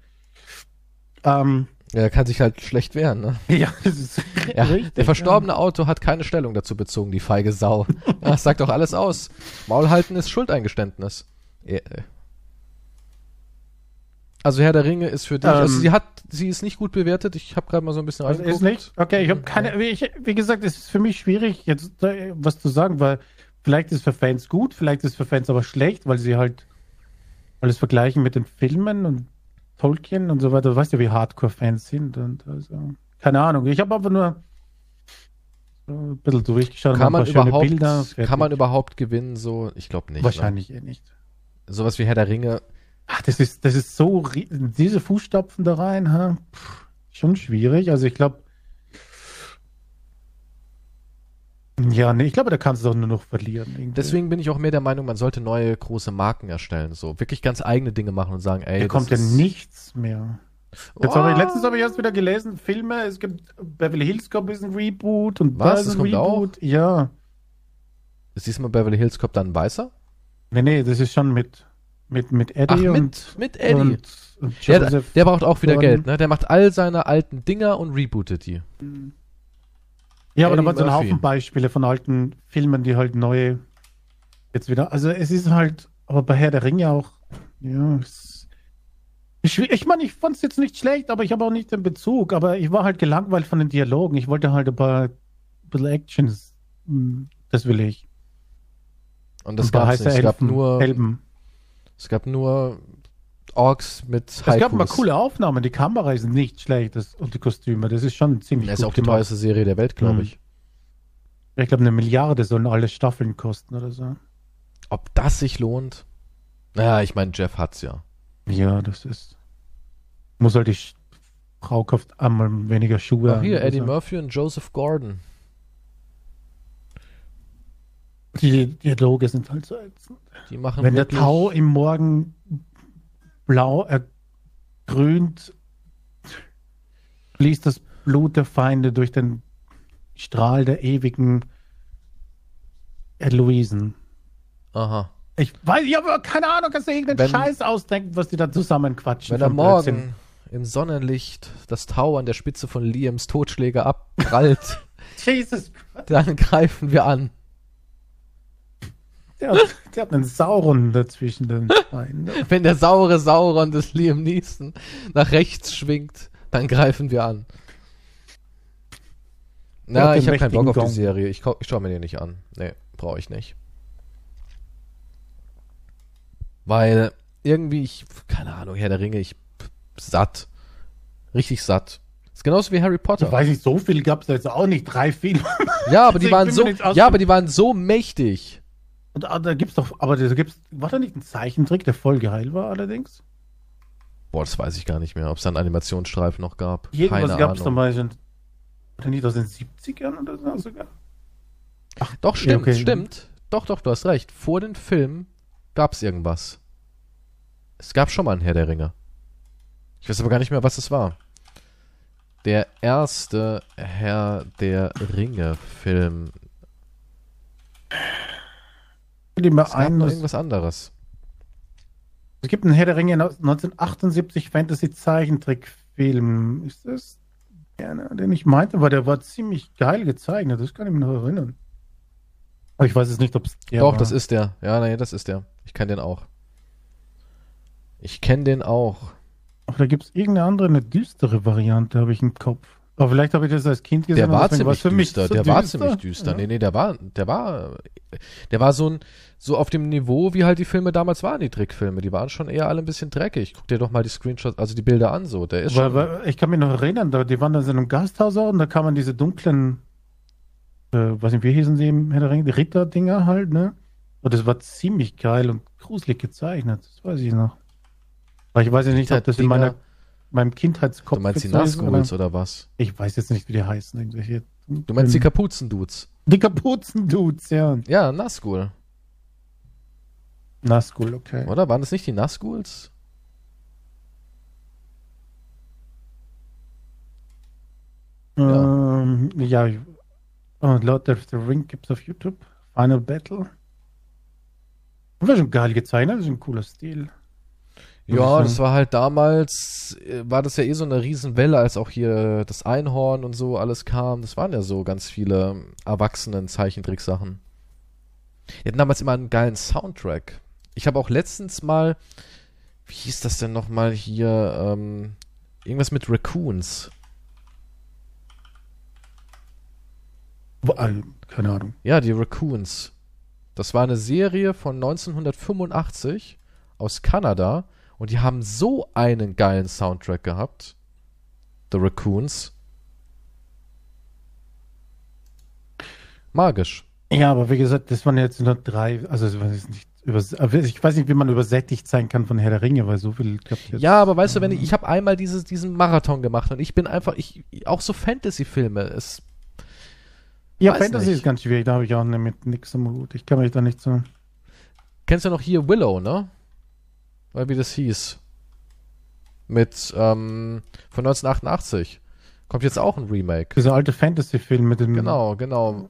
Ähm, Ja, er kann sich halt schlecht wehren, ne? ja, das ist Ja, richtig. der verstorbene Auto hat keine Stellung dazu bezogen, die feige Sau. Ja, das sagt doch alles aus. Maul halten ist Schuldeingeständnis. Ja, äh. Also Herr der Ringe ist für dich, Ähm. also sie hat, sie ist nicht gut bewertet. Ich habe gerade mal so ein bisschen Also ist nicht? Okay, ich habe keine. Wie, ich, wie gesagt, es ist für mich schwierig, jetzt äh, was zu sagen, weil vielleicht ist es für Fans gut, vielleicht ist es für Fans aber schlecht, weil sie halt alles vergleichen mit den Filmen und Tolkien und so weiter. Du weißt ja, wie Hardcore-Fans sind und also keine Ahnung. Ich habe aber nur ein bisschen durchgeschaut, Kann man, überhaupt, Bilder, kann man überhaupt gewinnen? So, ich glaube nicht. Wahrscheinlich eh nicht. Ne? Sowas wie Herr der Ringe. Ach, das ist, das ist so, diese Fußstapfen da rein, ha? Puh, schon schwierig. Also ich glaube, ja, nee, ich glaube, da kannst du doch nur noch verlieren. irgendwie. Deswegen bin ich auch mehr der Meinung, man sollte neue große Marken erstellen. So wirklich ganz eigene Dinge machen und sagen, ey, da das kommt ja nichts mehr. Jetzt habe ich, Oh. letztens habe ich erst wieder gelesen, Filme, es gibt Beverly Hills Cop ist ein Reboot und Was? ist Das ein kommt auch? Reboot. Ja. Ist diesmal Beverly Hills Cop dann ein Weißer? Nee, nee, das ist schon mit, mit, mit Ach, Eddie mit, und, mit Eddie. und, und der, der braucht auch wieder. Geld, ne? Der macht all seine alten Dinger und rebootet die. Ja, aber da waren so ein. Haufen Beispiele von alten Filmen, die halt neue jetzt wieder. Also es ist halt, aber bei Herr der Ringe auch, ja, es, ich, ich meine, ich fand es jetzt nicht schlecht, aber ich habe auch nicht den Bezug. Aber ich war halt gelangweilt von den Dialogen. Ich wollte halt ein paar ein bisschen Actions. Hm, Das will ich. Und das nicht. Es gab nur, Elben. es gab nur Orks mit Es gab mal Haikus. coole Aufnahmen. Die Kamera ist nicht schlecht das, und die Kostüme. Das ist schon ziemlich Das ist auch die gemacht. teuerste Serie der Welt, glaube Mhm. ich. Ich glaube, eine Milliarde sollen alle Staffeln kosten oder so. Ob das sich lohnt? Naja, ich meine, Jeff hat's ja. Ja, das ist. Muss halt die Frau kauft einmal weniger Schuhe. Ach, hier, Eddie so. Murphy und Joseph Gordon. Die Dialoge sind halt so ätzend. Die machen Wenn der Tau im Morgen blau ergrünt, fließt das Blut der Feinde durch den Strahl der ewigen Eloisen. Aha. Ich weiß, ich habe keine Ahnung, kannst du irgendeinen Wenn- Scheiß ausdenken, was die da zusammenquatschen. Wenn er Blödsinn. morgen im Sonnenlicht das Tau an der Spitze von Liams Totschläger abprallt, Jesus dann greifen wir an. Der hat, der hat einen Sauron dazwischen den Beinen. ne? Wenn der saure Sauron des Liam Neeson nach rechts schwingt, dann greifen wir an. Na, ich habe keinen Bock auf die. Serie. Ich, ich schaue mir die nicht an. Nee, brauche ich nicht. Weil irgendwie, ich, keine Ahnung, Herr der Ringe, ich satt. Richtig satt. Ist genauso wie Harry Potter. Ich weiß nicht, so viel gab es jetzt auch nicht. Drei Filme. Ja, aber die waren so, ja, aber die waren so mächtig. Und ah, da gibt's doch, aber da gibt's, war da nicht ein Zeichentrick, der voll geil war allerdings? Boah, das weiß ich gar nicht mehr, ob es da einen Animationsstreifen noch gab. Irgendwas Keine gab's Ahnung. dabei schon. Oder nicht aus den 70ern oder so sogar? Doch, stimmt, okay. stimmt. Doch, doch, du hast recht. Vor den Film gab's irgendwas. Es gab schon mal einen Herr der Ringe. Ich weiß aber gar nicht mehr, was es war. Der erste Herr der Ringe-Film. Mir Es gab ein, noch es, irgendwas anderes. es gibt einen Herr der Ringe 1978 Fantasy-Zeichentrickfilm. Ist das der, den ich meinte? Weil der war ziemlich geil gezeichnet, das kann ich mich noch erinnern. Aber ich weiß jetzt nicht, ob es der Doch, war. das ist der. Ja, nee, das ist der. Ich kenne den auch. Ich kenne den auch. Aber da gibt es irgendeine andere, eine düstere Variante, habe ich im Kopf. Aber vielleicht habe ich das als Kind gesehen. Der war ziemlich für mich düster. so der war ziemlich düster. Ja. Nee, nee, der war, der war, der war so ein, so auf dem Niveau, wie halt die Filme damals waren, die Trickfilme. Die waren schon eher alle ein bisschen dreckig. Guck dir doch mal die Screenshots, also die Bilder an, so. Der ist Weil, schon, weil, ich kann mich noch erinnern, da, die waren da in einem Gasthaus auch und da kamen diese dunklen, äh, weiß nicht, wie hießen sie im Herr der Ritter-Dinger halt, ne? Und das war ziemlich geil und gruselig gezeichnet, das weiß ich noch. Aber ich weiß ja nicht, ob das in meiner, meinem Kindheitskopf du meinst die Nazguls oder? was? Ich weiß jetzt nicht, wie die heißen. Irgendwelche Du meinst die Kapuzendudes? die Kapuzen-Dudes, ja. Ja, Nazgul. Nazgul, okay. Oder? Waren das nicht die Nazguls? Ähm, ja, oh, Lord of the Ring gibt's auf YouTube. Final Battle. War schon geil gezeichnet, das ist ein cooler Stil. Ja, das war halt damals, äh, war das ja eh so eine Riesenwelle, als auch hier das Einhorn und so alles kam. Das waren ja so ganz viele erwachsenen Zeichentricksachen. Die hatten damals immer einen geilen Soundtrack. Ich habe auch letztens mal, wie hieß das denn nochmal hier, ähm, irgendwas mit Raccoons. Äh, Keine Ahnung. Ja, die Raccoons. Das war eine Serie von 1985 aus Kanada und die haben so einen geilen Soundtrack gehabt. The Raccoons. Magisch. Ja, aber wie gesagt, das waren jetzt nur drei, also ich weiß nicht, über, ich weiß nicht, wie man übersättigt sein kann von Herr der Ringe, weil so viel klappt jetzt. Ja, aber weißt du, wenn ich, ich habe einmal dieses, diesen Marathon gemacht und ich bin einfach, ich, auch so Fantasy-Filme, es. Ja, Fantasy nicht. ist ganz schwierig, da habe ich auch mit nichts am Hut. Ich kann mich da nicht so. Kennst du noch hier Willow, ne? Weil wie das hieß. Mit, ähm, von 1988. Kommt jetzt auch ein Remake. Dieser alte Fantasy-Film mit dem. Genau, genau.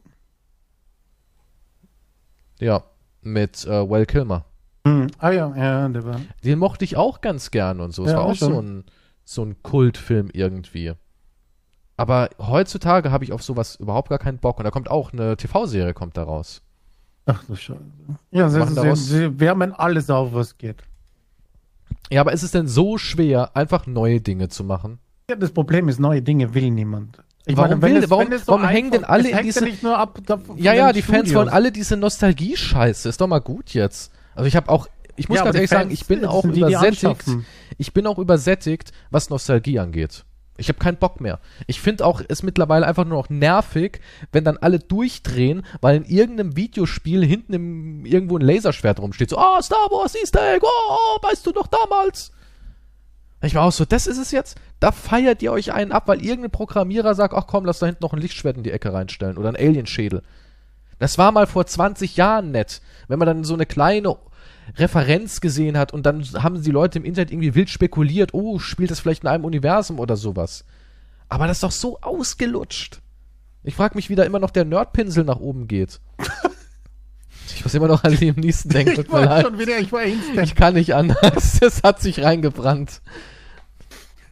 Ja, mit äh, Well Kilmer. Hm. Ah ja, ja, der war. Den mochte ich auch ganz gern und so. Es ja, war auch so ein, so ein Kultfilm irgendwie. Aber heutzutage habe ich auf sowas überhaupt gar keinen Bock. Und da kommt auch eine TV-Serie kommt da raus. Ach du Scheiße. Ja, sie, sie, sie wärmen alles auf, was geht. Ja, aber ist es denn so schwer, einfach neue Dinge zu machen? Ja, das Problem ist, neue Dinge will niemand. Ich warum meine, will, es, warum, so warum hängen denn alle in diese... Ja, ab, ja, ja, die Studios. Fans wollen alle diese Nostalgie-Scheiße. Ist doch mal gut jetzt. Also ich habe auch, ich muss ja, ganz ehrlich Fans, sagen, ich bin auch die, übersättigt. Die ich bin auch übersättigt, was Nostalgie angeht. Ich habe keinen Bock mehr. Ich finde auch es mittlerweile einfach nur noch nervig, wenn dann alle durchdrehen, weil in irgendeinem Videospiel hinten im, irgendwo ein Laserschwert rumsteht. So, ah, oh, Star Wars Easter Egg, oh, weißt du noch damals? Ich war auch so, das ist es jetzt? Da feiert ihr euch einen ab, weil irgendein Programmierer sagt, ach komm, lass da hinten noch ein Lichtschwert in die Ecke reinstellen oder ein Alienschädel. Das war mal vor 20 Jahren nett, wenn man dann so eine kleine Referenz gesehen hat und dann haben die Leute im Internet irgendwie wild spekuliert, oh, spielt das vielleicht in einem Universum oder sowas. Aber das ist doch so ausgelutscht. Ich frage mich, wie da immer noch der Nerdpinsel nach oben geht. Ich muss immer noch an Liam Neeson denken. Ich war schon wieder, ich war instant. Ich kann nicht anders. Das hat sich reingebrannt.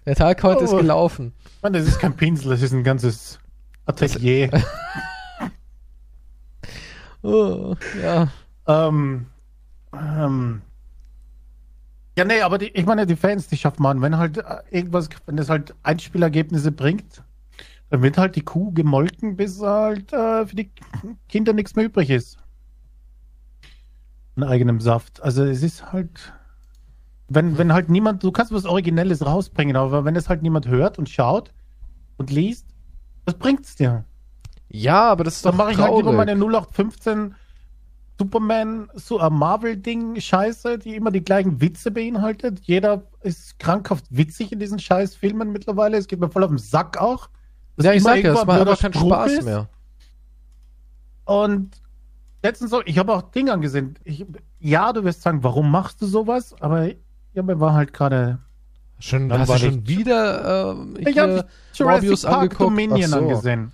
Der Tag heute oh. ist gelaufen. Mann, das ist kein Pinsel, das ist ein ganzes Atelier. oh, ja. Ähm, ähm, ja, nee, aber die, ich meine, die Fans, die schaffen man, wenn halt äh, irgendwas, wenn es halt Einspielergebnisse bringt, dann wird halt die Kuh gemolken, bis halt äh, für die Kinder nichts mehr übrig ist. An eigenem Saft. Also es ist halt, wenn, wenn halt niemand, du kannst was Originelles rausbringen, aber wenn es halt niemand hört und schaut und liest, was bringt's dir? Ja, aber das ist Dann mache ich halt lieber meine 0815 Superman, so ein Marvel-Ding, Scheiße, die immer die gleichen Witze beinhaltet. Jeder ist krankhaft witzig in diesen scheiß Filmen mittlerweile. Es geht mir voll auf den Sack auch. Ja, ich sag ja, es macht einfach keinen Spaß ist. mehr. Und letztens so, ich habe auch Dinge angesehen. Ich, ja, du wirst sagen, warum machst du sowas? Aber ja, mir war halt gerade. Schon, hast du schon wieder äh, ich habe Jurassic Park angeguckt? Dominion so. angesehen.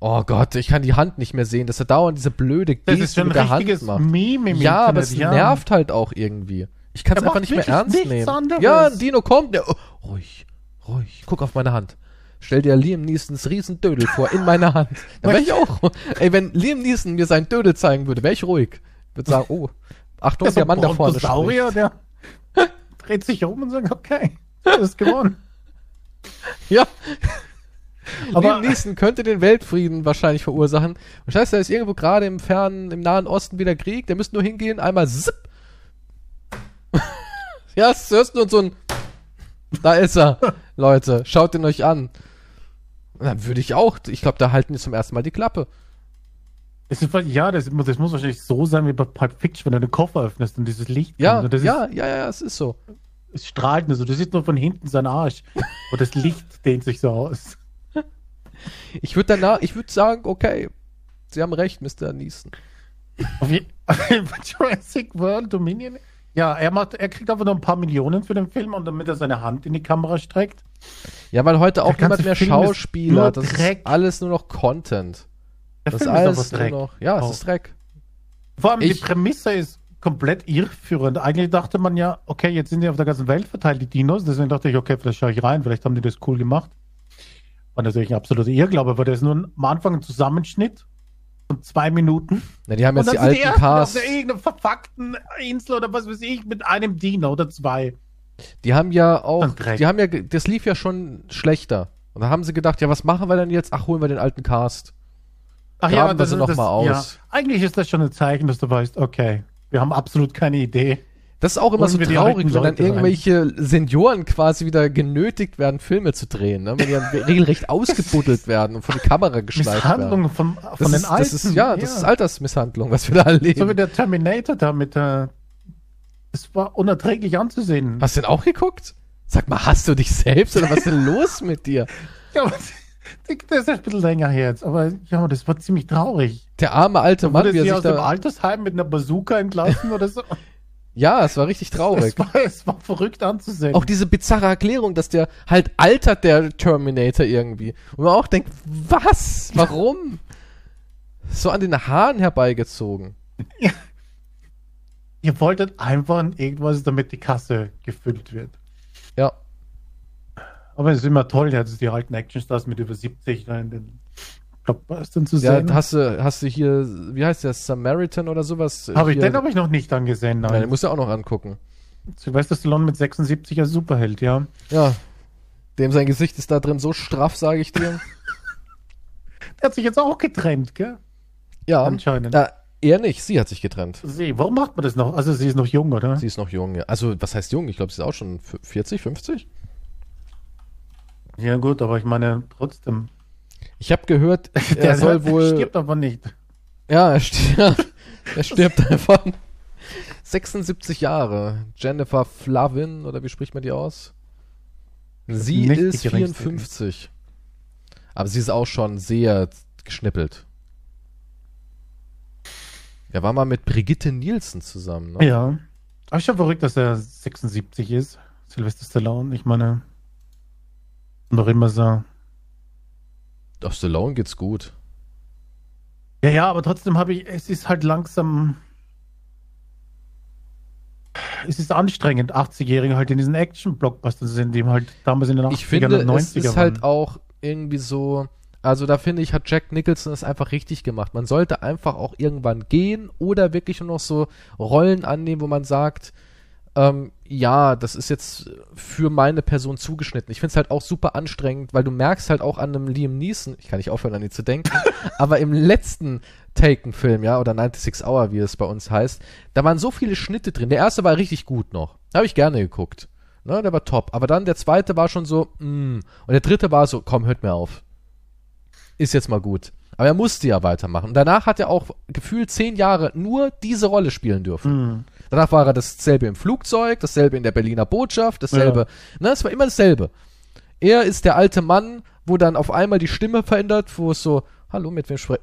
Oh Gott, ich kann die Hand nicht mehr sehen, dass er dauernd diese blöde Geste mit der Hand macht. Meme im ja, Internet, aber es ja. nervt halt auch irgendwie. Ich kann es einfach nicht mehr ernst nehmen. Anderes. Ja, ein Dino kommt. Der, oh, ruhig, ruhig. Guck auf meine Hand. Stell dir Liam Neesons Riesendödel vor in meiner Hand. Da wäre ich auch. Ey, wenn Liam Neeson mir sein Dödel zeigen würde, wäre ich ruhig. Würde sagen, oh, Achtung, der Mann da vorne Saurier, der dreht sich um und sagt, okay, du hast gewonnen. ja, aber Liam Neeson könnte den Weltfrieden wahrscheinlich verursachen. Und scheiße, da ist irgendwo gerade im fernen, im Nahen Osten wieder Krieg. Der müsste nur hingehen, einmal zipp. ja, es hörst nur so ein. Da ist er, Leute. Schaut ihn euch an. dann würde ich auch. Ich glaube, da halten die zum ersten Mal die Klappe. Ist, ja, das muss, das muss wahrscheinlich so sein wie bei Pulp Fiction, wenn du den Koffer öffnest und dieses Licht ja, kommt. Ja, ja, ja, ja, es ist so. Es strahlt nur so. Du siehst nur von hinten seinen Arsch. und das Licht dehnt sich so aus. Ich würde danach, ich würde sagen, okay, Sie haben recht, Mr. Neeson. Jurassic World Dominion? Ja, er macht, er kriegt einfach nur ein paar Millionen für den Film und damit er seine Hand in die Kamera streckt. Ja, weil heute auch niemand mehr Film Schauspieler, das ist alles nur noch Content. Der das Film ist alles ist nur noch, ja, es ist Dreck. Vor allem ich, die Prämisse ist komplett irreführend. Eigentlich dachte man ja, okay, jetzt sind die auf der ganzen Welt verteilt, die Dinos, deswegen dachte ich, okay, vielleicht schaue ich rein, vielleicht haben die das cool gemacht. War natürlich ein absoluter Irrglaube, weil das nur am Anfang ein Zusammenschnitt von zwei Minuten. Na, die haben jetzt die alten Cars. Auf irgendeiner verfuckten Insel oder was weiß ich mit einem Diener oder zwei. Die haben ja auch, die haben ja, das lief ja schon schlechter. Und da haben sie gedacht, ja, was machen wir denn jetzt? Ach, holen wir den alten Cast. Ach Graben ja, das, wir sie noch mal aus. Ja. Eigentlich ist das schon ein Zeichen, dass du weißt, okay, wir haben absolut keine Idee. Das ist auch immer so traurig, wenn dann Leute rein. irgendwelche Senioren quasi wieder genötigt werden, Filme zu drehen, ne? wenn die dann regelrecht ausgebuddelt werden und vor die Kamera geschleift werden. Misshandlung von, von Das den ist, Alten. das ist, ja, das ist Altersmisshandlung, was wir da erleben. So wie der Terminator da mit der. Es war unerträglich anzusehen. Hast du den auch geguckt? Sag mal, hast du dich selbst oder was ist denn los mit dir? Ja, aber das ist ein bisschen länger her jetzt. Aber ja, das war ziemlich traurig. Der arme alte Mann, wie er sich aus dem da. Altersheim mit einer Bazooka entlassen oder so. Ja, es war richtig traurig. Es war, es war verrückt anzusehen. Auch diese bizarre Erklärung, dass der halt altert, der Terminator irgendwie. Und man auch denkt, was? Warum? So an den Haaren herbeigezogen. Ihr wolltet einfach irgendwas, damit die Kasse gefüllt wird. Ja. Aber es ist immer toll, jetzt die alten Actionstars mit über 70 da in den Blockbustern zu Ja, sehen. hast du, hast du hier, wie heißt der, Samaritan oder sowas? Habe ich den habe ich noch nicht angesehen. Nein, den Nein. musst du auch noch angucken. Sylvester Stallone mit 76 als Superheld, ja. Ja. Dem sein Gesicht ist da drin so straff, sage ich dir. Der hat sich jetzt auch getrennt, gell? Ja. Anscheinend. Ja, er nicht, sie hat sich getrennt. Sie, warum macht man das noch? Also sie ist noch jung, oder? Sie ist noch jung. Ja. Also, was heißt jung? Ich glaube, sie ist auch schon f- 40, 50? Ja gut, aber ich meine trotzdem. Ich habe gehört, er Der soll wohl. stirbt aber nicht. Ja, er stirbt. er stirbt einfach. 76 Jahre. Jennifer Flavin, oder wie spricht man die aus? Sie ist geringste. 54. Aber sie ist auch schon sehr geschnippelt. Er war mal mit Brigitte Nielsen zusammen. Ne? Ja. Aber schon verrückt, dass er 76 ist. Sylvester Stallone. Ich meine, noch immer so. Auf Stallone geht's gut. Ja, ja, aber trotzdem habe ich, es ist halt langsam. Es ist anstrengend, 80-Jährige halt in diesen Action-Blockbustern sind, die halt damals in den 80ern Ich finde, und 90er es ist waren. halt auch irgendwie so, also da finde ich, hat Jack Nicholson es einfach richtig gemacht. Man sollte einfach auch irgendwann gehen oder wirklich nur noch so Rollen annehmen, wo man sagt, ähm, ja, das ist jetzt für meine Person zugeschnitten. Ich finde es halt auch super anstrengend, weil du merkst halt auch an einem Liam Neeson, ich kann nicht aufhören, an ihn zu denken, aber im letzten Taken-Film, ja, oder 96 Hour, wie es bei uns heißt, da waren so viele Schnitte drin. Der erste war richtig gut noch. Habe ich gerne geguckt. Ne, der war top. Aber dann der zweite war schon so, mm. Und der dritte war so, komm, hört mir auf. Ist jetzt mal gut. Aber er musste ja weitermachen. Und danach hat er auch gefühlt zehn Jahre nur diese Rolle spielen dürfen. Hm. Danach war er dasselbe im Flugzeug, dasselbe in der Berliner Botschaft, dasselbe. Ne, es war immer dasselbe. Er ist der alte Mann, wo dann auf einmal die Stimme verändert, wo es so, hallo, mit wem spreche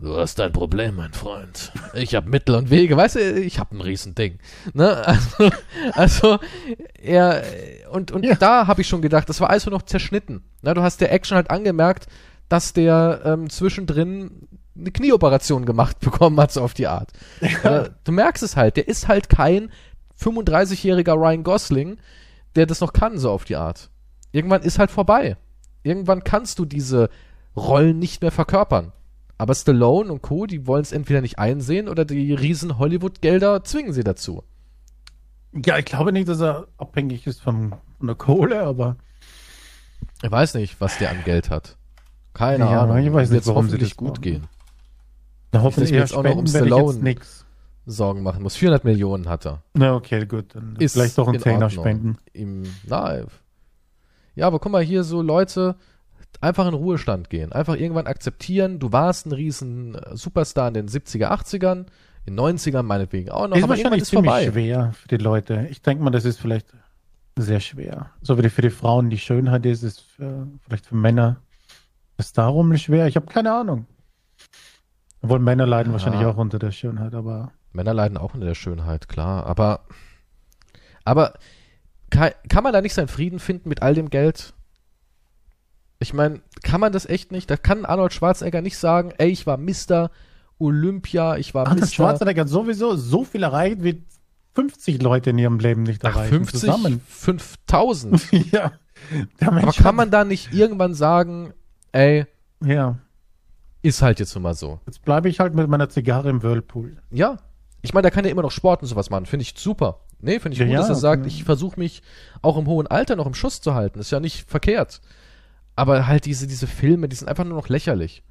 Du hast ein Problem, mein Freund. Ich habe Mittel und Wege. Weißt du, ich habe ein Riesending. Ne? Also, also er und, und Ja. da habe ich schon gedacht, das war also noch zerschnitten. Ne? Du hast der Action halt angemerkt, dass der ähm, zwischendrin eine Knieoperation gemacht bekommen hat, so auf die Art. Äh, du merkst es halt, der ist halt kein 35-jähriger Ryan Gosling, der das noch kann, so auf die Art. Irgendwann ist halt vorbei. Irgendwann kannst du diese Rollen nicht mehr verkörpern. Aber Stallone und Co., die wollen es entweder nicht einsehen oder die riesen Hollywood-Gelder zwingen sie dazu. Ja, ich glaube nicht, dass er abhängig ist von, von der Kohle, aber Ich weiß nicht, was der an Geld hat. Keine Ja, Ahnung. ich weiß nicht, Wird's warum sie hoffentlich das gut machen. gehen. da dass hoffen ich jetzt auch noch um jetzt Stallone-. Sorgen machen muss. 400 Millionen hat er. Na, okay, gut. Dann Ist vielleicht doch ein in Zehner spenden. Im, na, ja, aber guck mal hier so Leute einfach in Ruhestand gehen. Einfach irgendwann akzeptieren, du warst ein riesen äh, Superstar in den 70er, 80ern, in 90ern meinetwegen auch noch, ist aber wahrscheinlich ist ziemlich vorbei. schwer für die Leute. Ich denke mal, das ist vielleicht sehr schwer. So wie für die Frauen die Schönheit ist, ist für, vielleicht für Männer ist darum schwer. Ich habe keine Ahnung. Obwohl Männer leiden Ja. wahrscheinlich auch unter der Schönheit, aber Männer leiden auch unter der Schönheit, klar, aber aber kann, kann man da nicht seinen Frieden finden mit all dem Geld? Ich meine, kann man das echt nicht? Da kann Arnold Schwarzenegger nicht sagen, ey, ich war Mr. Olympia, ich war Arnold Mr. Schwarzenegger hat sowieso so viel erreicht, wie 50 Leute in ihrem Leben nicht Ach, erreichen 50, zusammen. 5000. ja. Aber kann man da nicht irgendwann sagen, ey, Ja. ist halt jetzt nun mal so. Jetzt bleibe ich halt mit meiner Zigarre im Whirlpool. Ja. Ich meine, da kann er immer noch Sport und sowas machen. Finde ich super. Nee, finde ich Ja, gut, ja, dass er sagt, ich versuche mich auch im hohen Alter noch im Schuss zu halten. Ist ja nicht verkehrt. Aber halt diese, diese Filme, die sind einfach nur noch lächerlich.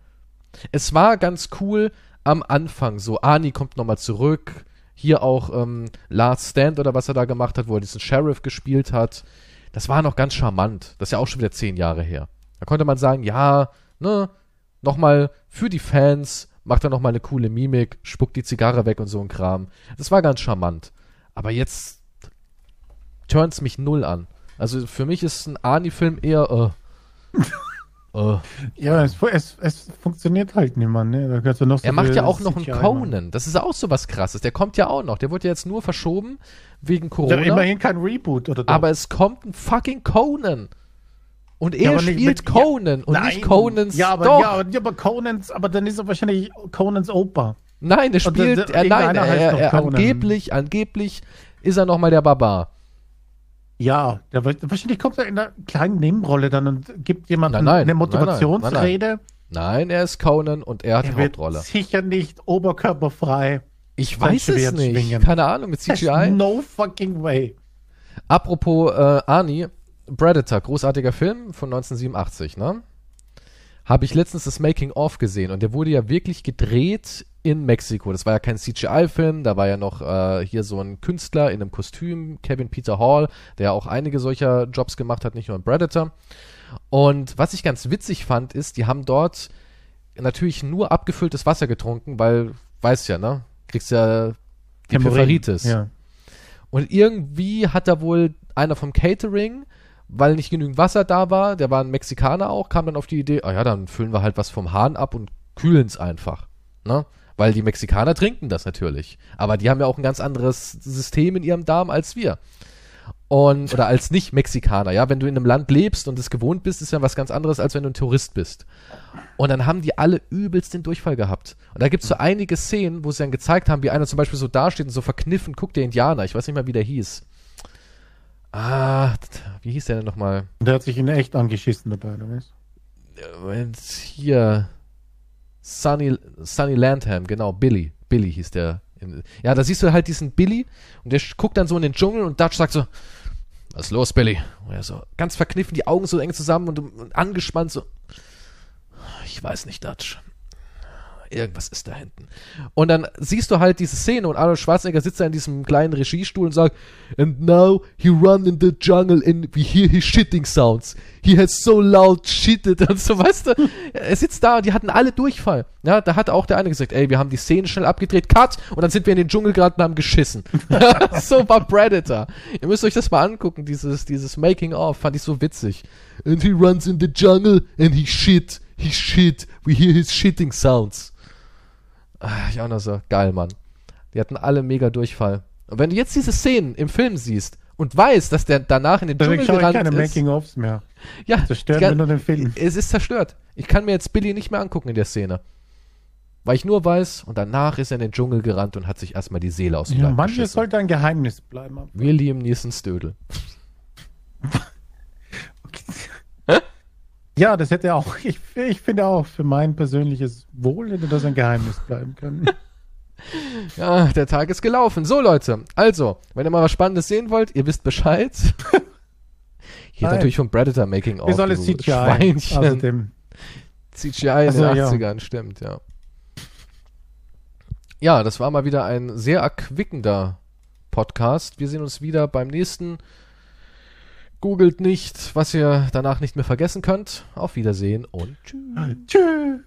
Es war ganz cool am Anfang, so Ani kommt nochmal zurück, Hier auch ähm, Last Stand oder was er da gemacht hat, wo er diesen Sheriff gespielt hat. Das war noch ganz charmant. Das ist ja auch schon wieder zehn Jahre her. Da konnte man sagen, ja, ne, nochmal für die Fans, macht er nochmal eine coole Mimik, spuckt die Zigarre weg und so ein Kram. Das war ganz charmant. Aber jetzt turns mich null an. Also für mich ist ein Arnie-Film eher, äh, äh. Ja, es, es, es funktioniert halt nicht mehr, ne? Da noch so Er macht ja auch noch einen. Conan. Das ist auch so was krasses. Der kommt ja auch noch. Der wurde ja jetzt nur verschoben wegen Ja, Corona. immerhin kein Reboot, oder? doch? aber es kommt ein fucking Conan. Und er nicht spielt mit- Conan und Nein. nicht Conans. Ja, aber, Doch. ja, aber, ja, aber Conans, aber dann ist er wahrscheinlich Conans Opa. Nein, Und spielt. der- er, nein, er, er, Conan. angeblich, angeblich ist er nochmal der Barbar. Ja, der, wird- wahrscheinlich kommt er in einer kleinen Nebenrolle dann und gibt jemandem Nein, nein, eine Motivationsrede. Nein, er ist Conan und er hat Er die Hauptrolle. sicher nicht oberkörperfrei. Ich weiß es nicht. schwingen. Keine Ahnung, mit There's CGI. No fucking way. Apropos äh, Arnie, Predator, großartiger Film von 1987, ne? Habe ich letztens das Making-of gesehen und der wurde ja wirklich gedreht in Mexiko. Das war ja kein CGI-Film, da war ja noch äh, hier so ein Künstler in einem Kostüm, Kevin Peter Hall, der auch einige solcher Jobs gemacht hat, nicht nur in Predator. Und was ich ganz witzig fand, ist, die haben dort natürlich nur abgefülltes Wasser getrunken, weil, weißt ja, ne? Kriegst ja die Hämorrhoiden. Ja. Und irgendwie hat da wohl einer vom Catering, weil nicht genügend Wasser da war, der war ein Mexikaner auch, kam dann auf die Idee, ah ja, dann füllen wir halt was vom Hahn ab und kühlen es einfach. Ne? Weil die Mexikaner trinken das natürlich. Aber die haben ja auch ein ganz anderes System in ihrem Darm als wir. Und, oder als Nicht-Mexikaner, ja. Wenn du in einem Land lebst und es gewohnt bist, ist ja was ganz anderes, als wenn du ein Tourist bist. Und dann haben die alle übelst den Durchfall gehabt. Und da gibt's so einige Szenen, wo sie dann gezeigt haben, wie einer zum Beispiel so dasteht und so verkniffen, guckt der Indianer. Ich weiß nicht mal, wie der hieß. Ah, wie hieß der denn nochmal? Der hat sich in echt angeschissen dabei, oder was? Äh, Hier. Sunny, Sunny Landham, genau, Billy. Billy hieß der. Ja, da siehst du halt diesen Billy und der guckt dann so in den Dschungel und Dutch sagt so, was ist los, Billy? Und er so ganz verkniffen, die Augen so eng zusammen und, und angespannt so, ich weiß nicht, Dutch. Irgendwas ist da hinten. Und dann siehst du halt diese Szene und Arnold Schwarzenegger sitzt da in diesem kleinen Regiestuhl und sagt, And now he run in the jungle and we hear his shitting sounds. He has so loud shitted und so, weißt du? Er sitzt da und die hatten alle Durchfall. Ja, da hat auch der eine gesagt, ey, wir haben die Szene schnell abgedreht, cut, und dann sind wir in den Dschungel geraten und haben geschissen. so war Predator. Ihr müsst euch das mal angucken, dieses, dieses Making of, fand ich so witzig. And he runs in the jungle and he shit, he shit, we hear his shitting sounds. Ah, ich auch noch so, geil, Mann. Die hatten alle mega Durchfall. Und wenn du jetzt diese Szenen im Film siehst und weißt, dass der danach in den Deswegen Dschungel gerannt keine ist, Making-ofs mehr. ja, Zerstört mir nur den Film. es ist zerstört. Ich kann mir jetzt Billy nicht mehr angucken in der Szene. Weil ich nur weiß, und danach ist er in den Dschungel gerannt und hat sich erstmal die Seele aus dem Ja, Leib manches geschissen. sollte ein Geheimnis bleiben. William Neeson Stödel. Ja, das hätte auch, ich, ich finde auch, für mein persönliches Wohl hätte das ein Geheimnis bleiben können. Ja, der Tag ist gelaufen. So, Leute. Also, wenn ihr mal was Spannendes sehen wollt, ihr wisst Bescheid. Hier natürlich vom Predator Making of. Ist alles du CGI. Schweinchen. Außerdem. CGI in Also, den ja. 80ern, stimmt, ja. Ja, das war mal wieder ein sehr erquickender Podcast. Wir sehen uns wieder beim nächsten. Googelt nicht, was ihr danach nicht mehr vergessen könnt. Auf Wiedersehen und tschüss. Tschüss.